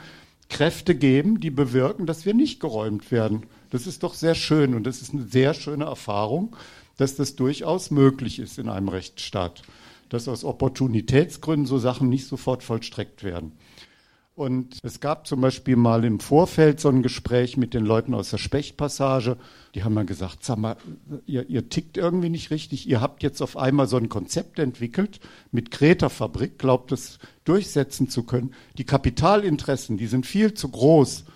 Kräfte geben, die bewirken, dass wir nicht geräumt werden. Das ist doch sehr schön und das ist eine sehr schöne Erfahrung, dass das durchaus möglich ist in einem Rechtsstaat, dass aus Opportunitätsgründen so Sachen nicht sofort vollstreckt werden. Und es gab zum Beispiel mal im Vorfeld so ein Gespräch mit den Leuten aus der Spechtpassage. Die haben dann gesagt, sag mal, ihr, ihr tickt irgendwie nicht richtig. Ihr habt jetzt auf einmal so ein Konzept entwickelt mit Kreta-Fabrik, glaubt es durchsetzen zu können. Die Kapitalinteressen, die sind viel zu groß,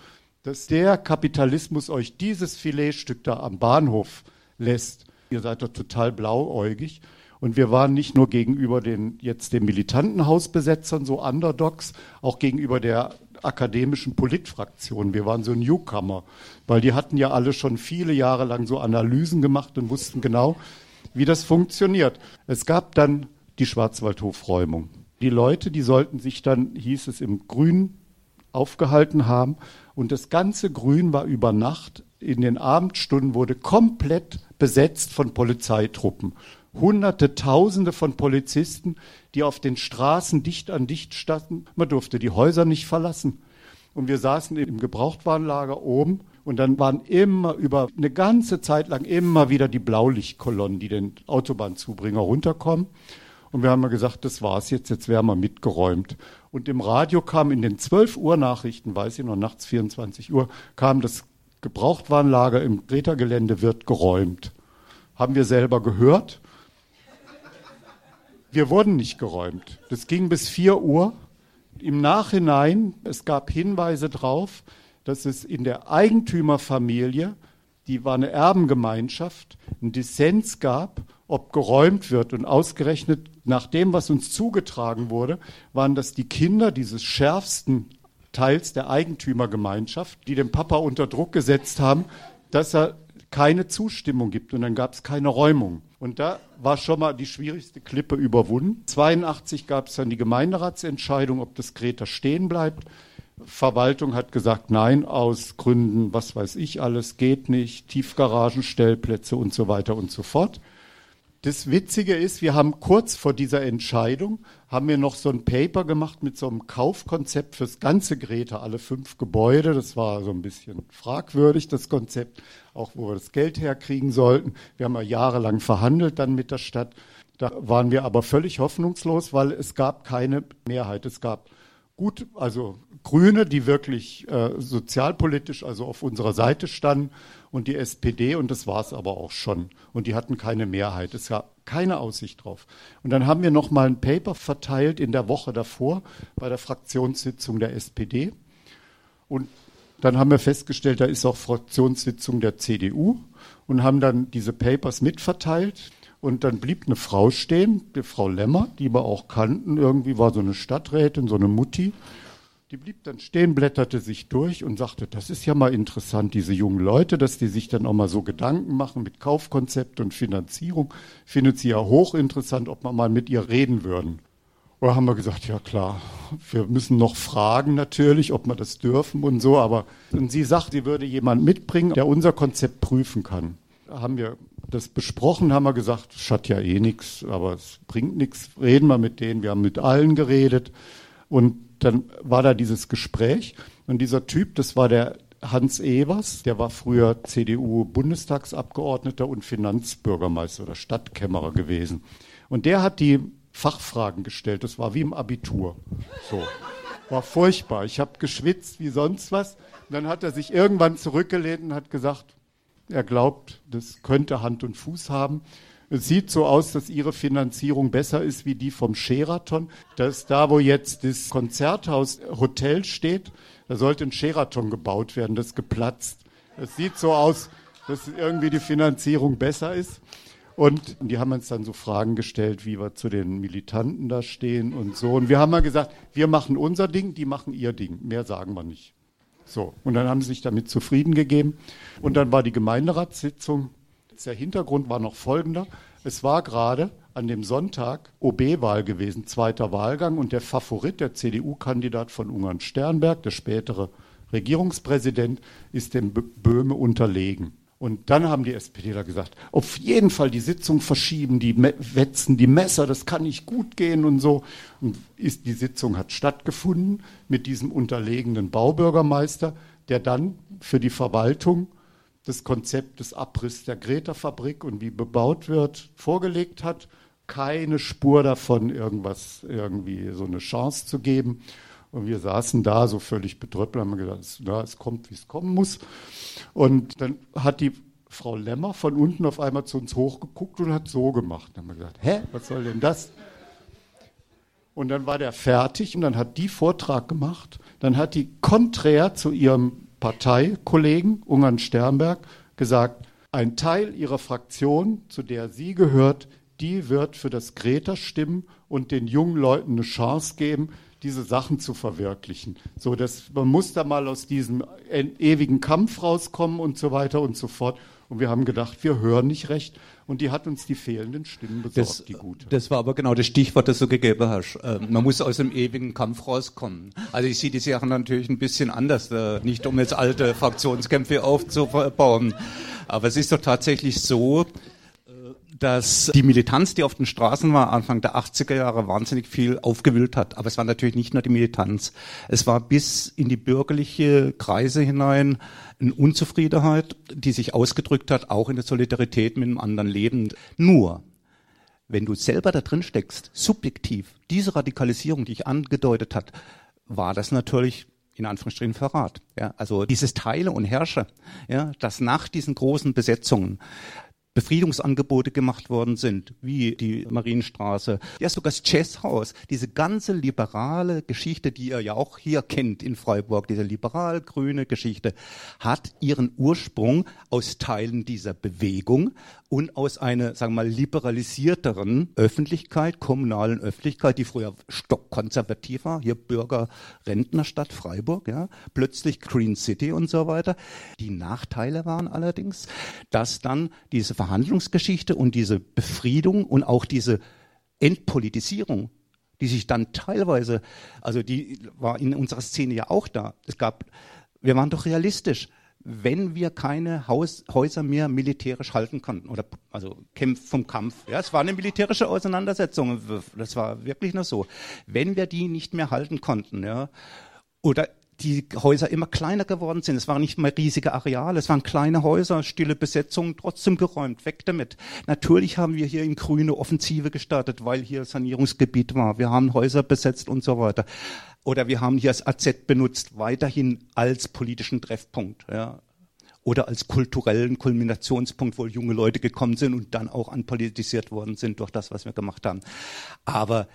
dass der Kapitalismus euch dieses Filetstück da am Bahnhof lässt. Ihr seid doch total blauäugig. Und wir waren nicht nur gegenüber den jetzt den militanten Hausbesetzern so Underdogs, auch gegenüber der akademischen Politfraktion. Wir waren so Newcomer, weil die hatten ja alle schon viele Jahre lang so Analysen gemacht und wussten genau, wie das funktioniert. Es gab dann die Schwarzwaldhofräumung. Die Leute, die sollten sich dann, hieß es, im Grün aufgehalten haben. Und das ganze Grün war über Nacht in den Abendstunden wurde komplett besetzt von Polizeitruppen. Hunderte, Tausende von Polizisten, die auf den Straßen dicht an dicht standen. Man durfte die Häuser nicht verlassen. Und wir saßen im Gebrauchtwarenlager oben und dann waren immer über eine ganze Zeit lang immer wieder die Blaulichtkolonnen, die den Autobahnzubringer runterkommen. Und wir haben mal gesagt, das war's jetzt, jetzt wären wir mitgeräumt. Und im Radio kam in den 12 Uhr Nachrichten, weiß ich noch, nachts 24 Uhr, kam das Gebrauchtwarenlager im Greta-Gelände wird geräumt. Haben wir selber gehört. Wir wurden nicht geräumt. Das ging bis 4 Uhr. Im Nachhinein, es gab Hinweise darauf, dass es in der Eigentümerfamilie, die war eine Erbengemeinschaft, einen Dissens gab, ob geräumt wird. Und ausgerechnet nach dem, was uns zugetragen wurde, waren das die Kinder dieses schärfsten Teils der Eigentümergemeinschaft, die den Papa unter Druck gesetzt haben, dass er keine Zustimmung gibt und dann gab es keine Räumung. Und da war schon mal die schwierigste Klippe überwunden. 82 gab es dann die Gemeinderatsentscheidung, ob das Greta stehen bleibt. Verwaltung hat gesagt, nein, aus Gründen, was weiß ich alles, geht nicht, Tiefgaragenstellplätze und so weiter und so fort. Das Witzige ist, wir haben kurz vor dieser Entscheidung, haben wir noch so ein Paper gemacht mit so einem Kaufkonzept fürs ganze Greta, alle fünf Gebäude. Das war so ein bisschen fragwürdig, das Konzept, auch wo wir das Geld herkriegen sollten. Wir haben ja jahrelang verhandelt dann mit der Stadt. Da waren wir aber völlig hoffnungslos, weil es gab keine Mehrheit. Es gab gut, also Grüne, die wirklich äh, sozialpolitisch, also auf unserer Seite standen, und die SPD, und das war es aber auch schon. Und die hatten keine Mehrheit. Es gab keine Aussicht drauf. Und dann haben wir noch mal ein Paper verteilt in der Woche davor bei der Fraktionssitzung der SPD. Und dann haben wir festgestellt, da ist auch Fraktionssitzung der CDU und haben dann diese Papers mitverteilt. Und dann blieb eine Frau stehen, die Frau Lämmer, die wir auch kannten. Irgendwie war so eine Stadträtin, so eine Mutti. Die blieb dann stehen, blätterte sich durch und sagte, das ist ja mal interessant, diese jungen Leute, dass die sich dann auch mal so Gedanken machen mit Kaufkonzept und Finanzierung. Findet sie ja hochinteressant, ob wir mal mit ihr reden würden. Oder haben wir gesagt, ja klar, wir müssen noch fragen natürlich, ob wir das dürfen und so. Aber und sie sagt, sie würde jemand mitbringen, der unser Konzept prüfen kann. Da haben wir das besprochen, haben wir gesagt, schadet ja eh nichts, aber es bringt nichts. Reden wir mit denen. Wir haben mit allen geredet. Und dann war da dieses Gespräch und dieser Typ, das war der Hans Evers, der war früher CDU-Bundestagsabgeordneter und Finanzbürgermeister oder Stadtkämmerer gewesen. Und der hat die Fachfragen gestellt. Das war wie im Abitur. So. War furchtbar. Ich habe geschwitzt wie sonst was. Und dann hat er sich irgendwann zurückgelehnt und hat gesagt, er glaubt, das könnte Hand und Fuß haben. Es sieht so aus, dass ihre Finanzierung besser ist wie die vom Sheraton. Das ist da, wo jetzt das Konzerthaus Hotel steht, da sollte ein Sheraton gebaut werden, das geplatzt. Es sieht so aus, dass irgendwie die Finanzierung besser ist. Und die haben uns dann so Fragen gestellt, wie wir zu den Militanten da stehen und so. Und wir haben mal gesagt, wir machen unser Ding, die machen ihr Ding. Mehr sagen wir nicht. So. Und dann haben sie sich damit zufrieden gegeben. Und dann war die Gemeinderatssitzung der Hintergrund war noch folgender. Es war gerade an dem Sonntag OB-Wahl gewesen, zweiter Wahlgang, und der Favorit, der CDU-Kandidat von Ungarn Sternberg, der spätere Regierungspräsident, ist dem Böhme unterlegen. Und dann haben die SPDler gesagt, auf jeden Fall die Sitzung verschieben, die wetzen die Messer, das kann nicht gut gehen und so. Und ist, die Sitzung hat stattgefunden mit diesem unterlegenen Baubürgermeister, der dann für die Verwaltung das Konzept des Abriss der Greta-Fabrik und wie bebaut wird, vorgelegt hat. Keine Spur davon, irgendwas, irgendwie so eine Chance zu geben. Und wir saßen da so völlig betröppelt haben gedacht, na, es kommt, wie es kommen muss. Und dann hat die Frau Lämmer von unten auf einmal zu uns hochgeguckt und hat so gemacht. Dann haben wir gesagt, hä, was soll denn das? Und dann war der fertig und dann hat die Vortrag gemacht. Dann hat die konträr zu ihrem Parteikollegen Ungarn Sternberg gesagt, ein Teil ihrer Fraktion, zu der sie gehört, die wird für das Greta stimmen und den jungen Leuten eine Chance geben, diese Sachen zu verwirklichen. So, dass man muss da mal aus diesem ewigen Kampf rauskommen und so weiter und so fort. Und wir haben gedacht, wir hören nicht recht. Und die hat uns die fehlenden Stimmen besorgt, das, die gute. Das war aber genau das Stichwort, das du gegeben hast. Äh, man muss aus dem ewigen Kampf rauskommen. Also ich sehe die Sachen natürlich ein bisschen anders, äh, nicht um jetzt alte Fraktionskämpfe aufzubauen. Aber es ist doch tatsächlich so, dass die Militanz, die auf den Straßen war, Anfang der 80er Jahre wahnsinnig viel aufgewühlt hat. Aber es war natürlich nicht nur die Militanz. Es war bis in die bürgerliche Kreise hinein eine Unzufriedenheit, die sich ausgedrückt hat, auch in der Solidarität mit einem anderen Leben. Nur, wenn du selber da drin steckst, subjektiv, diese Radikalisierung, die ich angedeutet hat, war das natürlich in Anführungsstrichen Verrat. Ja, also dieses Teile und Herrsche, ja, das nach diesen großen Besetzungen Befriedungsangebote gemacht worden sind, wie die Marienstraße, ja sogar das Jazzhaus, diese ganze liberale Geschichte, die ihr ja auch hier kennt in Freiburg, diese liberal-grüne Geschichte, hat ihren Ursprung aus Teilen dieser Bewegung und aus einer, sagen wir mal, liberalisierteren Öffentlichkeit, kommunalen Öffentlichkeit, die früher stockkonservativ war, hier Bürger, Rentnerstadt Freiburg, ja, plötzlich Green City und so weiter. Die Nachteile waren allerdings, dass dann diese Verhandlungsgeschichte und diese Befriedung und auch diese Entpolitisierung, die sich dann teilweise, also die war in unserer Szene ja auch da. Es gab, wir waren doch realistisch wenn wir keine Haus, Häuser mehr militärisch halten konnten oder also Kämpf vom Kampf. Ja, es war eine militärische Auseinandersetzung. Das war wirklich nur so. Wenn wir die nicht mehr halten konnten, ja, oder die Häuser immer kleiner geworden sind. Es waren nicht mehr riesige Areale, es waren kleine Häuser, stille Besetzungen, trotzdem geräumt, weg damit. Natürlich haben wir hier in Grüne Offensive gestartet, weil hier Sanierungsgebiet war. Wir haben Häuser besetzt und so weiter. Oder wir haben hier das AZ benutzt, weiterhin als politischen Treffpunkt. Ja oder als kulturellen Kulminationspunkt, wo junge Leute gekommen sind und dann auch anpolitisiert worden sind durch das, was wir gemacht haben. Aber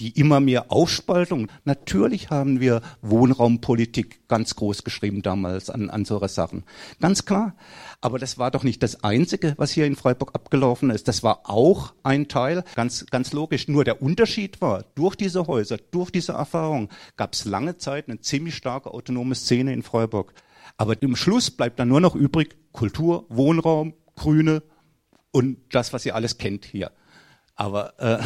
die immer mehr Aufspaltung. Natürlich haben wir Wohnraumpolitik ganz groß geschrieben damals an, an solche Sachen. Ganz klar. Aber das war doch nicht das Einzige, was hier in Freiburg abgelaufen ist. Das war auch ein Teil, ganz, ganz logisch. Nur der Unterschied war, durch diese Häuser, durch diese Erfahrung gab es lange Zeit eine ziemlich starke autonome Szene in Freiburg. Aber im Schluss bleibt dann nur noch übrig Kultur, Wohnraum, Grüne und das, was ihr alles kennt hier. Aber äh,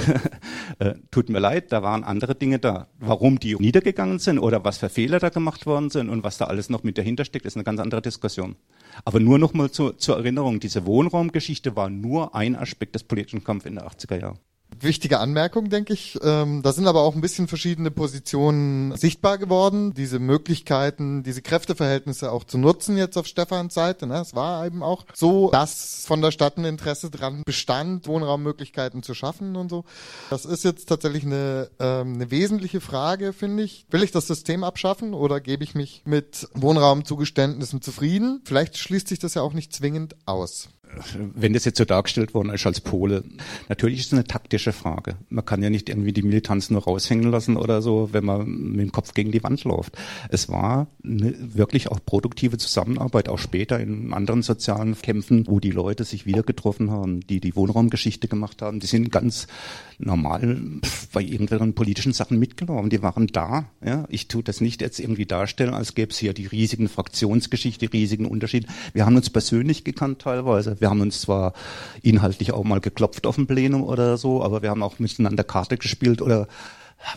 äh, tut mir leid, da waren andere Dinge da. Warum die niedergegangen sind oder was für Fehler da gemacht worden sind und was da alles noch mit dahinter steckt, ist eine ganz andere Diskussion. Aber nur noch mal zu, zur Erinnerung, diese Wohnraumgeschichte war nur ein Aspekt des politischen Kampfes in den 80er Jahren wichtige Anmerkung, denke ich. Ähm, da sind aber auch ein bisschen verschiedene Positionen sichtbar geworden. Diese Möglichkeiten, diese Kräfteverhältnisse auch zu nutzen jetzt auf Stefans Seite. Ne? Es war eben auch so, dass von der Stadt ein Interesse dran bestand, Wohnraummöglichkeiten zu schaffen und so. Das ist jetzt tatsächlich eine, ähm, eine wesentliche Frage, finde ich. Will ich das System abschaffen oder gebe ich mich mit Wohnraumzugeständnissen zufrieden? Vielleicht schließt sich das ja auch nicht zwingend aus wenn das jetzt so dargestellt worden ist als Pole, natürlich ist es eine taktische Frage. Man kann ja nicht irgendwie die Militanz nur raushängen lassen oder so, wenn man mit dem Kopf gegen die Wand läuft. Es war eine wirklich auch produktive Zusammenarbeit, auch später in anderen sozialen Kämpfen, wo die Leute sich wieder getroffen haben, die die Wohnraumgeschichte gemacht haben. Die sind ganz normal bei irgendwelchen politischen Sachen mitgelaufen. Die waren da. Ja. Ich tue das nicht jetzt irgendwie darstellen, als gäbe es hier die riesigen Fraktionsgeschichte, die riesigen Unterschiede. Wir haben uns persönlich gekannt teilweise. Wir haben uns zwar inhaltlich auch mal geklopft auf dem Plenum oder so, aber wir haben auch miteinander Karte gespielt oder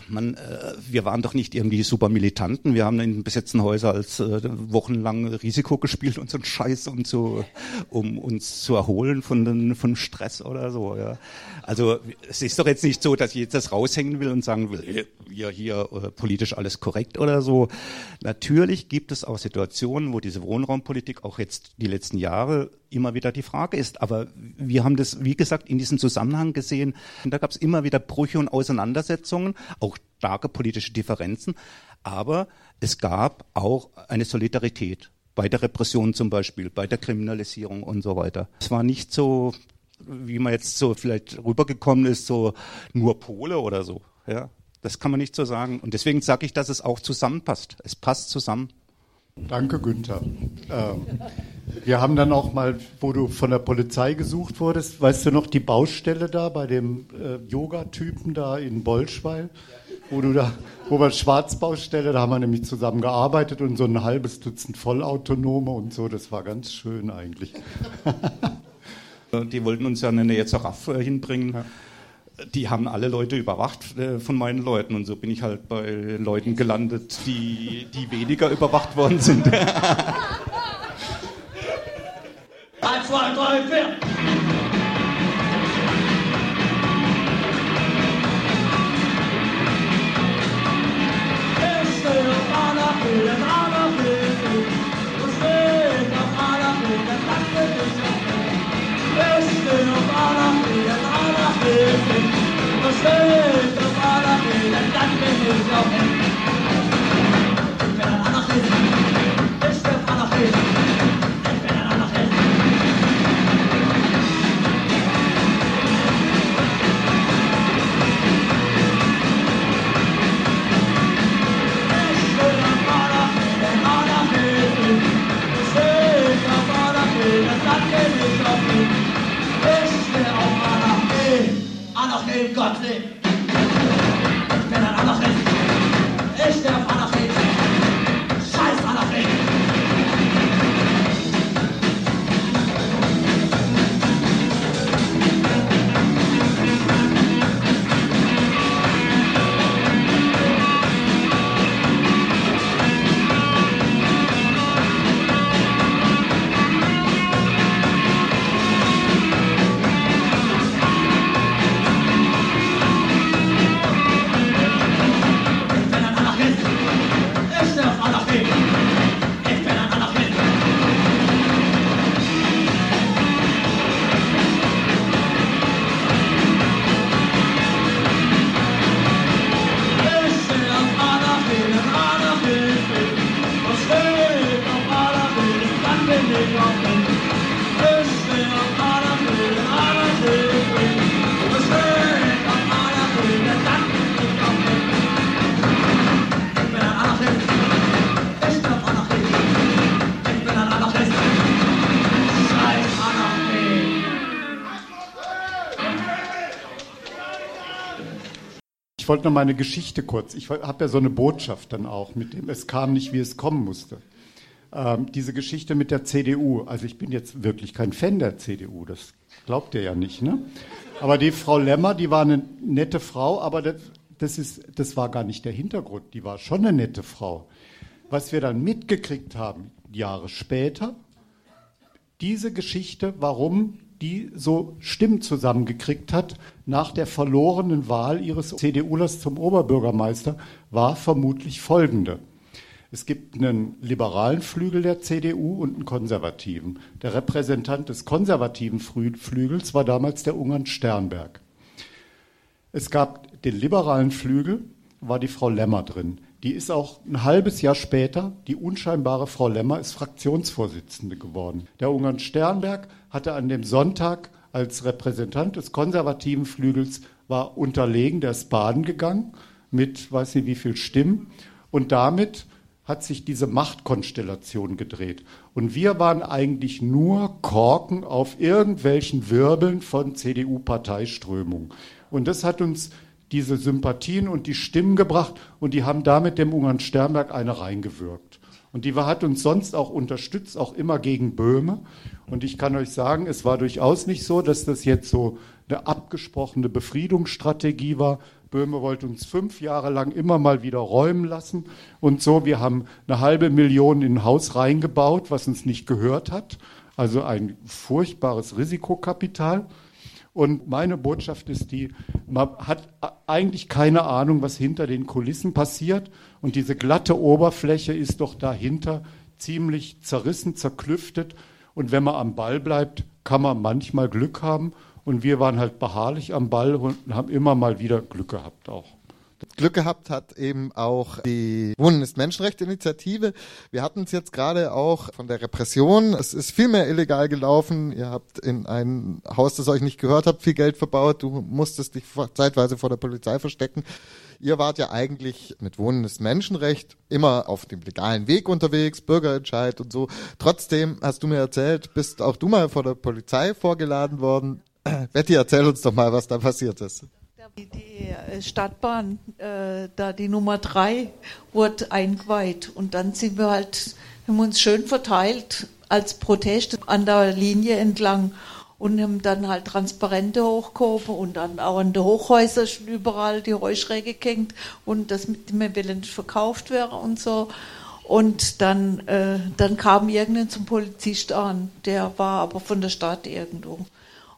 man, äh, wir waren doch nicht irgendwie super Militanten. Wir haben in besetzten Häusern als äh, wochenlang Risiko gespielt und so ein Scheiß, um zu, um uns zu erholen von den, von Stress oder so. Ja. Also es ist doch jetzt nicht so, dass ich jetzt das raushängen will und sagen will, ja hier äh, politisch alles korrekt oder so. Natürlich gibt es auch Situationen, wo diese Wohnraumpolitik auch jetzt die letzten Jahre immer wieder die Frage ist. Aber wir haben das, wie gesagt, in diesem Zusammenhang gesehen. Da gab es immer wieder Brüche und Auseinandersetzungen, auch starke politische Differenzen. Aber es gab auch eine Solidarität bei der Repression zum Beispiel, bei der Kriminalisierung und so weiter. Es war nicht so, wie man jetzt so vielleicht rübergekommen ist, so nur Pole oder so. Ja, das kann man nicht so sagen. Und deswegen sage ich, dass es auch zusammenpasst. Es passt zusammen. Danke, Günther. Äh, wir haben dann auch mal, wo du von der Polizei gesucht wurdest, weißt du noch die Baustelle da bei dem äh, Yoga-Typen da in Bolschweil, wo du da, wir Schwarzbaustelle, da haben wir nämlich zusammen gearbeitet und so ein halbes Dutzend Vollautonome und so, das war ganz schön eigentlich. Die wollten uns ja zur RAF äh, hinbringen. Ja. Die haben alle Leute überwacht äh, von meinen Leuten. Und so bin ich halt bei Leuten gelandet, die, die weniger überwacht worden sind. Hãy subscribe cho kênh Ghiền Mì Gõ wollte noch meine Geschichte kurz. Ich habe ja so eine Botschaft dann auch, mit dem es kam nicht, wie es kommen musste. Ähm, diese Geschichte mit der CDU. Also ich bin jetzt wirklich kein Fan der CDU, das glaubt ihr ja nicht, ne? Aber die Frau Lemmer, die war eine nette Frau, aber das, das, ist, das war gar nicht der Hintergrund. Die war schon eine nette Frau. Was wir dann mitgekriegt haben, Jahre später, diese Geschichte, warum die so Stimmen zusammengekriegt hat nach der verlorenen Wahl ihres CDUlers zum Oberbürgermeister, war vermutlich folgende. Es gibt einen liberalen Flügel der CDU und einen konservativen. Der Repräsentant des konservativen Flügels war damals der Ungarn Sternberg. Es gab den liberalen Flügel, war die Frau Lemmer drin. Die ist auch ein halbes Jahr später, die unscheinbare Frau Lemmer, ist Fraktionsvorsitzende geworden. Der Ungarn Sternberg hatte an dem Sonntag als Repräsentant des konservativen Flügels war unterlegen, der ist baden gegangen mit weiß nicht wie viel Stimmen und damit hat sich diese Machtkonstellation gedreht. Und wir waren eigentlich nur Korken auf irgendwelchen Wirbeln von CDU-Parteiströmungen. Und das hat uns diese Sympathien und die Stimmen gebracht und die haben damit dem Ungarn Sternberg eine reingewirkt. Und die hat uns sonst auch unterstützt, auch immer gegen Böhme. Und ich kann euch sagen, es war durchaus nicht so, dass das jetzt so eine abgesprochene Befriedungsstrategie war. Böhme wollte uns fünf Jahre lang immer mal wieder räumen lassen. Und so, wir haben eine halbe Million in ein Haus reingebaut, was uns nicht gehört hat. Also ein furchtbares Risikokapital. Und meine Botschaft ist die, man hat eigentlich keine Ahnung, was hinter den Kulissen passiert. Und diese glatte Oberfläche ist doch dahinter ziemlich zerrissen, zerklüftet. Und wenn man am Ball bleibt, kann man manchmal Glück haben. Und wir waren halt beharrlich am Ball und haben immer mal wieder Glück gehabt auch. Glück gehabt hat eben auch die Wohnen ist Menschenrechtsinitiative. Wir hatten es jetzt gerade auch von der Repression. Es ist viel mehr illegal gelaufen. Ihr habt in ein Haus, das euch nicht gehört habt, viel Geld verbaut. Du musstest dich zeitweise vor der Polizei verstecken. Ihr wart ja eigentlich mit Wohnen ist Menschenrecht immer auf dem legalen Weg unterwegs, Bürgerentscheid und so. Trotzdem hast du mir erzählt, bist auch du mal vor der Polizei vorgeladen worden. Betty, erzähl uns doch mal, was da passiert ist Die äh, Stadtbahn, äh, da die Nummer drei, wurde eingeweiht. Und dann sind wir halt, haben uns schön verteilt als Protest an der Linie entlang und haben dann halt Transparente hochgehoben und dann auch an den Hochhäusern überall die Heuschräge gehängt und das mit dem nicht verkauft wäre und so. Und dann, äh, dann kam irgendein zum Polizist an, der war aber von der Stadt irgendwo.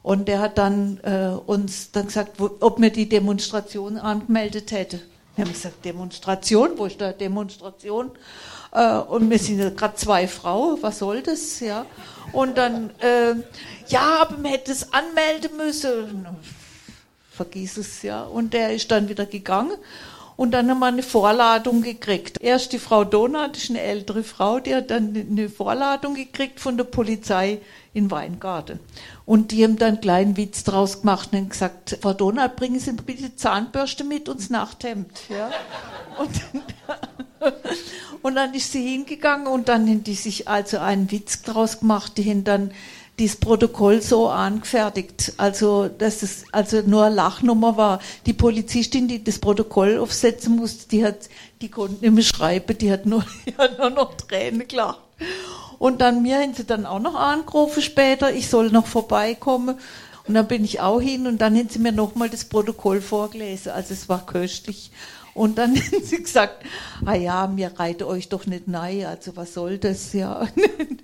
Und der hat dann äh, uns dann gesagt, wo, ob wir die Demonstration angemeldet hätte. Wir haben gesagt, Demonstration, wo ist da Demonstration? Äh, und wir sind ja gerade zwei Frauen, was soll das? Ja. Und dann, äh, ja, aber man hätte es anmelden müssen. Vergiss es, ja. Und der ist dann wieder gegangen. Und dann haben wir eine Vorladung gekriegt. Erst die Frau Donat, ist eine ältere Frau, die hat dann eine Vorladung gekriegt von der Polizei in Weingarten. Und die haben dann einen kleinen Witz draus gemacht und gesagt, Frau Donat, bringen Sie bitte Zahnbürste mit uns Nachthemd. Ja? Und, und dann ist sie hingegangen und dann haben die sich also einen Witz draus gemacht, die haben dann dieses Protokoll so angefertigt, also dass es also nur eine Lachnummer war. Die Polizistin, die das Protokoll aufsetzen musste, die hat, die konnte nicht mehr schreiben, die hat nur, die hat nur noch Tränen gelacht. Und dann mir haben sie dann auch noch angerufen später, ich soll noch vorbeikommen. Und dann bin ich auch hin und dann haben sie mir nochmal das Protokoll vorgelesen. Also es war köstlich. Und dann haben sie gesagt, ah ja, mir reite euch doch nicht nein, also was soll das, ja.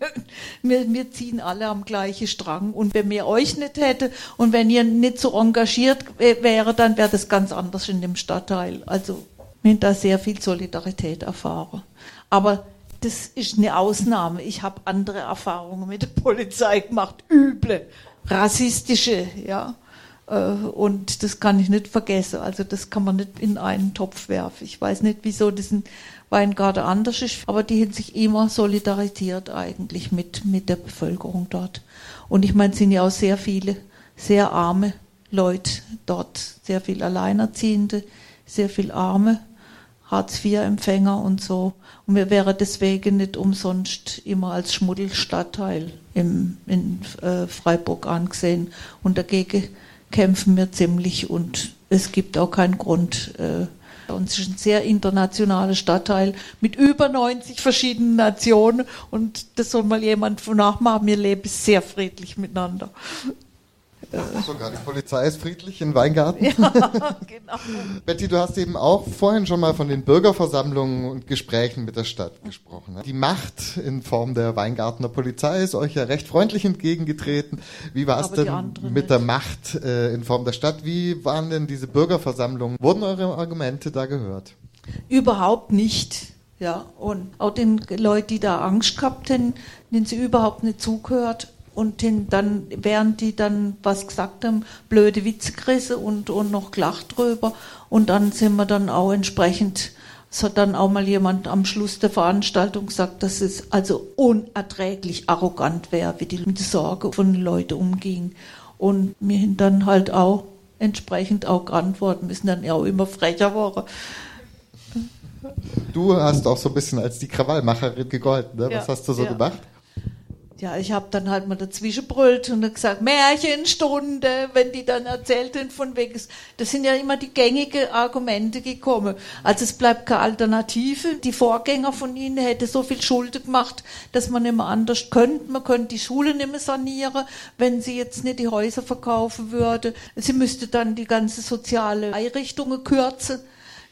wir, wir ziehen alle am gleichen Strang. Und wenn wir euch nicht hätte und wenn ihr nicht so engagiert wäre, dann wäre das ganz anders in dem Stadtteil. Also wir haben da sehr viel Solidarität erfahren. Aber das ist eine Ausnahme. Ich habe andere Erfahrungen mit der Polizei gemacht, üble, rassistische, ja. Äh, und das kann ich nicht vergessen. Also das kann man nicht in einen Topf werfen. Ich weiß nicht, wieso das in Weingarten anders ist, aber die haben sich immer solidarisiert eigentlich mit, mit der Bevölkerung dort. Und ich meine, es sind ja auch sehr viele, sehr arme Leute dort, sehr viel Alleinerziehende, sehr viel Arme, Hartz-IV-Empfänger und so. Und wir wären deswegen nicht umsonst immer als Schmuddelstadtteil im, in äh, Freiburg angesehen. Und dagegen kämpfen wir ziemlich und es gibt auch keinen Grund. Äh, es ist ein sehr internationaler Stadtteil mit über 90 verschiedenen Nationen und das soll mal jemand nachmachen. Wir leben sehr friedlich miteinander. Sogar die Polizei ist friedlich in Weingarten. Ja, genau. Betty, du hast eben auch vorhin schon mal von den Bürgerversammlungen und Gesprächen mit der Stadt gesprochen. Die Macht in Form der Weingartener Polizei ist euch ja recht freundlich entgegengetreten. Wie war es denn mit nicht. der Macht äh, in Form der Stadt? Wie waren denn diese Bürgerversammlungen? Wurden eure Argumente da gehört? Überhaupt nicht. Ja, und auch den Leuten, die da Angst gehabt haben, denen sie überhaupt nicht zugehört und dann, während die dann was gesagt haben, blöde Witze gerissen und, und noch gelacht drüber. Und dann sind wir dann auch entsprechend, es hat dann auch mal jemand am Schluss der Veranstaltung gesagt, dass es also unerträglich arrogant wäre, wie die mit der Sorge von den Leuten umging. Und wir haben dann halt auch entsprechend auch geantwortet, müssen dann ja auch immer frecher geworden. Du hast auch so ein bisschen als die Krawallmacherin gegolten, ne? Was ja, hast du so ja. gemacht? Ja, ich habe dann halt mal dazwischen brüllt und gesagt, Märchenstunde, wenn die dann erzählten von wegen, das sind ja immer die gängigen Argumente gekommen. Also es bleibt keine Alternative. Die Vorgänger von ihnen hätten so viel Schulden gemacht, dass man nicht mehr anders könnte. Man könnte die Schulen nicht mehr sanieren, wenn sie jetzt nicht die Häuser verkaufen würde. Sie müsste dann die ganze soziale Einrichtungen kürzen.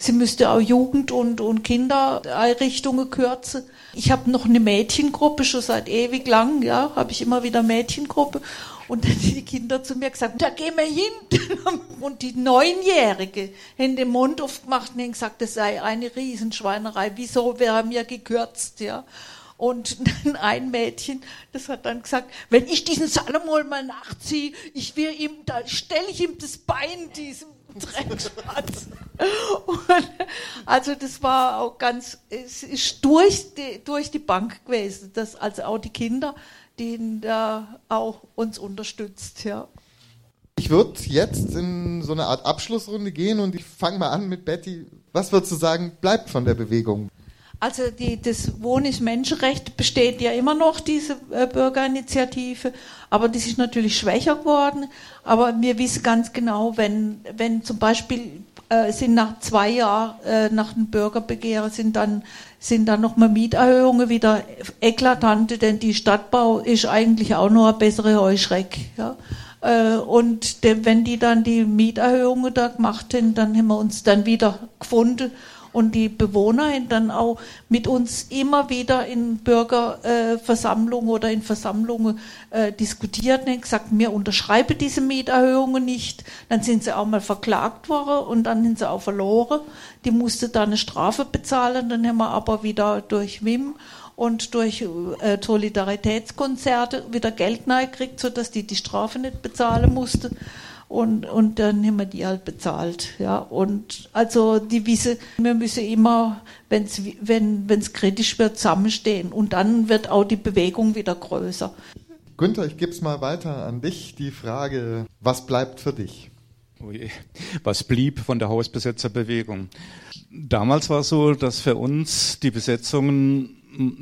Sie müsste auch Jugend- und, und Kindereinrichtungen kürzen. Ich habe noch eine Mädchengruppe, schon seit ewig lang, ja, habe ich immer wieder Mädchengruppe. Und dann die Kinder zu mir gesagt, da gehen wir hin. Und die Neunjährige haben den Mund aufgemacht und haben gesagt, das sei eine Riesenschweinerei. Wieso wäre mir gekürzt, ja? Und dann ein Mädchen, das hat dann gesagt, wenn ich diesen Salomon mal nachziehe, ich will ihm, da stelle ich ihm das Bein diesem Dreckschatz. also das war auch ganz, es ist durch die, durch die Bank gewesen, dass also auch die Kinder, die da auch uns unterstützt, ja. Ich würde jetzt in so eine Art Abschlussrunde gehen und ich fange mal an mit Betty. Was würdest du sagen, bleibt von der Bewegung? Also die, das Wohnen ist Menschenrecht besteht ja immer noch, diese äh, Bürgerinitiative, aber das ist natürlich schwächer geworden. Aber wir wissen ganz genau, wenn, wenn zum Beispiel äh, sind nach zwei Jahren äh, nach dem Bürgerbegehren sind dann sind dann nochmal Mieterhöhungen wieder eklatante, denn die Stadtbau ist eigentlich auch nur eine bessere Heuschreck. Ja? Äh, und de, wenn die dann die Mieterhöhungen da gemacht haben, dann haben wir uns dann wieder gefunden und die Bewohner dann auch mit uns immer wieder in Bürgerversammlungen äh, oder in Versammlungen äh, diskutiert und gesagt, wir unterschreiben diese Mieterhöhungen nicht. Dann sind sie auch mal verklagt worden und dann sind sie auch verloren. Die musste dann eine Strafe bezahlen, dann haben wir aber wieder durch WIM und durch äh, Solidaritätskonzerte wieder Geld gekriegt, sodass die die Strafe nicht bezahlen musste und, und dann haben wir die halt bezahlt. Ja. Und also die wissen, wir müssen immer, wenn's, wenn es kritisch wird, zusammenstehen. Und dann wird auch die Bewegung wieder größer. Günther, ich gebe es mal weiter an dich. Die Frage, was bleibt für dich? Oh was blieb von der Hausbesetzerbewegung? Damals war es so, dass für uns die Besetzungen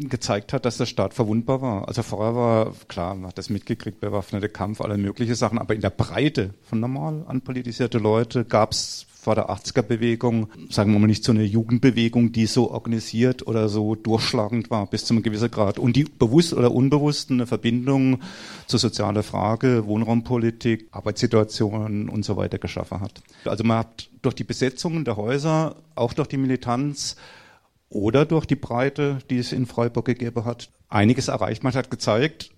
gezeigt hat, dass der Staat verwundbar war. Also vorher war, klar, man hat das mitgekriegt, bewaffnete Kampf, alle mögliche Sachen, aber in der Breite von normal anpolitisierte Leute gab es vor der 80er-Bewegung, sagen wir mal nicht so eine Jugendbewegung, die so organisiert oder so durchschlagend war bis zu einem gewissen Grad und die bewusst oder unbewusst eine Verbindung zur sozialen Frage, Wohnraumpolitik, Arbeitssituationen und so weiter geschaffen hat. Also man hat durch die Besetzungen der Häuser, auch durch die Militanz, oder durch die Breite, die es in Freiburg gegeben hat, einiges erreicht. Man hat gezeigt,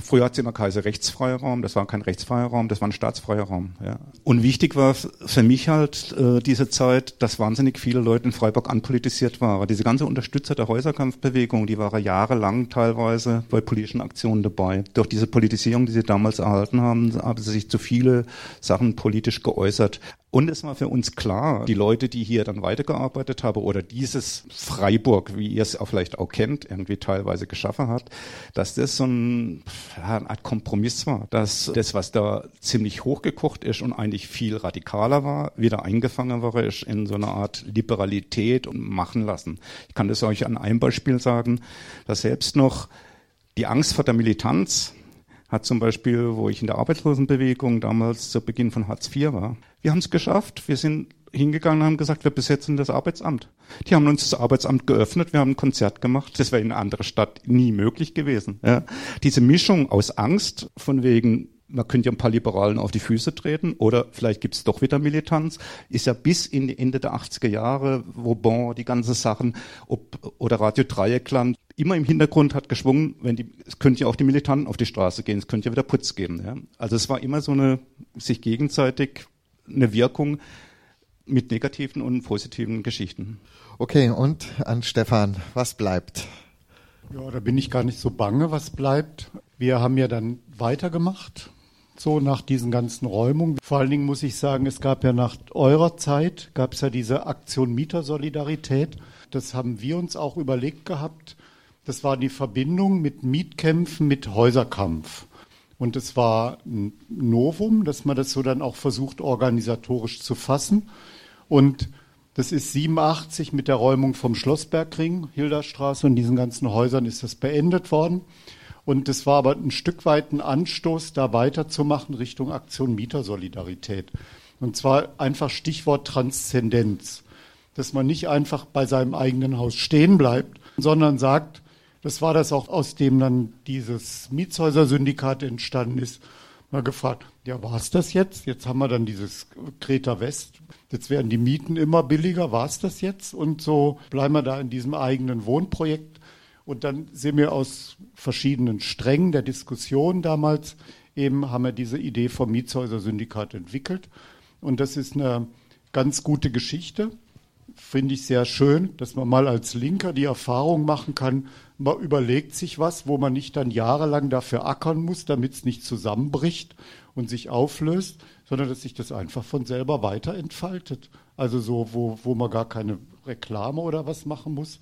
Früher hat es immer geheißen rechtsfreier Raum, das war kein rechtsfreier Raum, das war ein staatsfreier Raum. Ja. Und wichtig war für mich halt äh, diese Zeit, dass wahnsinnig viele Leute in Freiburg anpolitisiert waren. Diese ganze Unterstützer der Häuserkampfbewegung, die waren jahrelang teilweise bei politischen Aktionen dabei. Durch diese Politisierung, die sie damals erhalten haben, haben sie sich zu viele Sachen politisch geäußert. Und es war für uns klar, die Leute, die hier dann weitergearbeitet haben oder dieses Freiburg, wie ihr es auch vielleicht auch kennt, irgendwie teilweise geschaffen hat, dass das so ein, eine Art Kompromiss war, dass das, was da ziemlich hochgekocht ist und eigentlich viel radikaler war, wieder eingefangen war ist in so eine Art Liberalität und machen lassen. Ich kann das euch an einem Beispiel sagen, dass selbst noch die Angst vor der Militanz hat zum Beispiel, wo ich in der Arbeitslosenbewegung damals zu Beginn von Hartz IV war, wir haben es geschafft. Wir sind hingegangen und haben gesagt, wir besetzen das Arbeitsamt. Die haben uns das Arbeitsamt geöffnet, wir haben ein Konzert gemacht. Das wäre in einer anderen Stadt nie möglich gewesen. Ja. Diese Mischung aus Angst, von wegen, man könnte ja ein paar Liberalen auf die Füße treten oder vielleicht gibt es doch wieder Militanz, ist ja bis in die Ende der 80er Jahre, wo Bon, die ganzen Sachen, ob, oder Radio Dreieckland, immer im Hintergrund hat geschwungen, wenn die, es könnte ja auch die Militanten auf die Straße gehen, es könnte ja wieder Putz geben. Ja. Also es war immer so eine sich gegenseitig eine Wirkung mit negativen und positiven Geschichten. Okay, und an Stefan, was bleibt? Ja, da bin ich gar nicht so bange, was bleibt. Wir haben ja dann weitergemacht, so nach diesen ganzen Räumungen. Vor allen Dingen muss ich sagen, es gab ja nach eurer Zeit, gab es ja diese Aktion Mietersolidarität. Das haben wir uns auch überlegt gehabt. Das war die Verbindung mit Mietkämpfen, mit Häuserkampf. Und es war ein Novum, dass man das so dann auch versucht, organisatorisch zu fassen. Und das ist 87 mit der Räumung vom Schlossbergring, Hilderstraße und diesen ganzen Häusern ist das beendet worden. Und das war aber ein Stück weit ein Anstoß, da weiterzumachen Richtung Aktion Mietersolidarität. Und zwar einfach Stichwort Transzendenz. Dass man nicht einfach bei seinem eigenen Haus stehen bleibt, sondern sagt, das war das auch, aus dem dann dieses Mietshäuser-Syndikat entstanden ist. Mal gefragt, ja, war es das jetzt? Jetzt haben wir dann dieses Kreta West. Jetzt werden die Mieten immer billiger. War es das jetzt? Und so bleiben wir da in diesem eigenen Wohnprojekt. Und dann sind wir aus verschiedenen Strängen der Diskussion damals eben haben wir diese Idee vom Mietshäuser-Syndikat entwickelt. Und das ist eine ganz gute Geschichte. Finde ich sehr schön, dass man mal als Linker die Erfahrung machen kann, man überlegt sich was, wo man nicht dann jahrelang dafür ackern muss, damit es nicht zusammenbricht und sich auflöst, sondern dass sich das einfach von selber weiter entfaltet. Also so, wo, wo man gar keine Reklame oder was machen muss.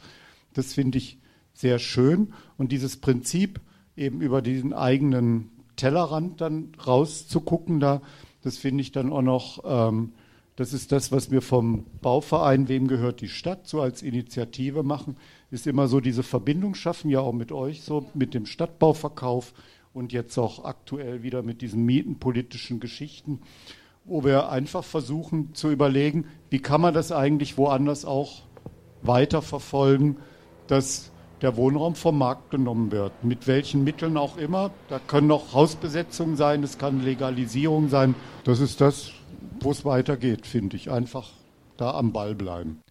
Das finde ich sehr schön. Und dieses Prinzip, eben über diesen eigenen Tellerrand dann rauszugucken, da, das finde ich dann auch noch ähm, Das ist das, was wir vom Bauverein Wem gehört die Stadt so als Initiative machen, ist immer so diese Verbindung schaffen, ja auch mit euch so, mit dem Stadtbauverkauf und jetzt auch aktuell wieder mit diesen mietenpolitischen Geschichten, wo wir einfach versuchen zu überlegen, wie kann man das eigentlich woanders auch weiterverfolgen, dass der Wohnraum vom Markt genommen wird. Mit welchen Mitteln auch immer. Da können auch Hausbesetzungen sein, es kann Legalisierung sein. Das ist das, wo es weitergeht, finde ich. Einfach da am Ball bleiben.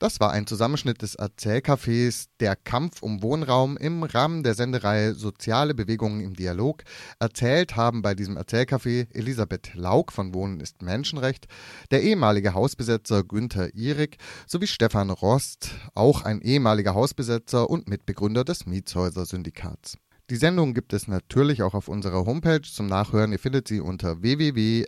Das war ein Zusammenschnitt des Erzählcafés Der Kampf um Wohnraum im Rahmen der Sendereihe Soziale Bewegungen im Dialog. Erzählt haben bei diesem Erzählcafé Elisabeth Lauk von Wohnen ist Menschenrecht, der ehemalige Hausbesetzer Günther Ihrig sowie Stefan Rost, auch ein ehemaliger Hausbesetzer und Mitbegründer des Mietshäuser-Syndikats. Die Sendung gibt es natürlich auch auf unserer Homepage zum Nachhören. Ihr findet sie unter www.rdl.de.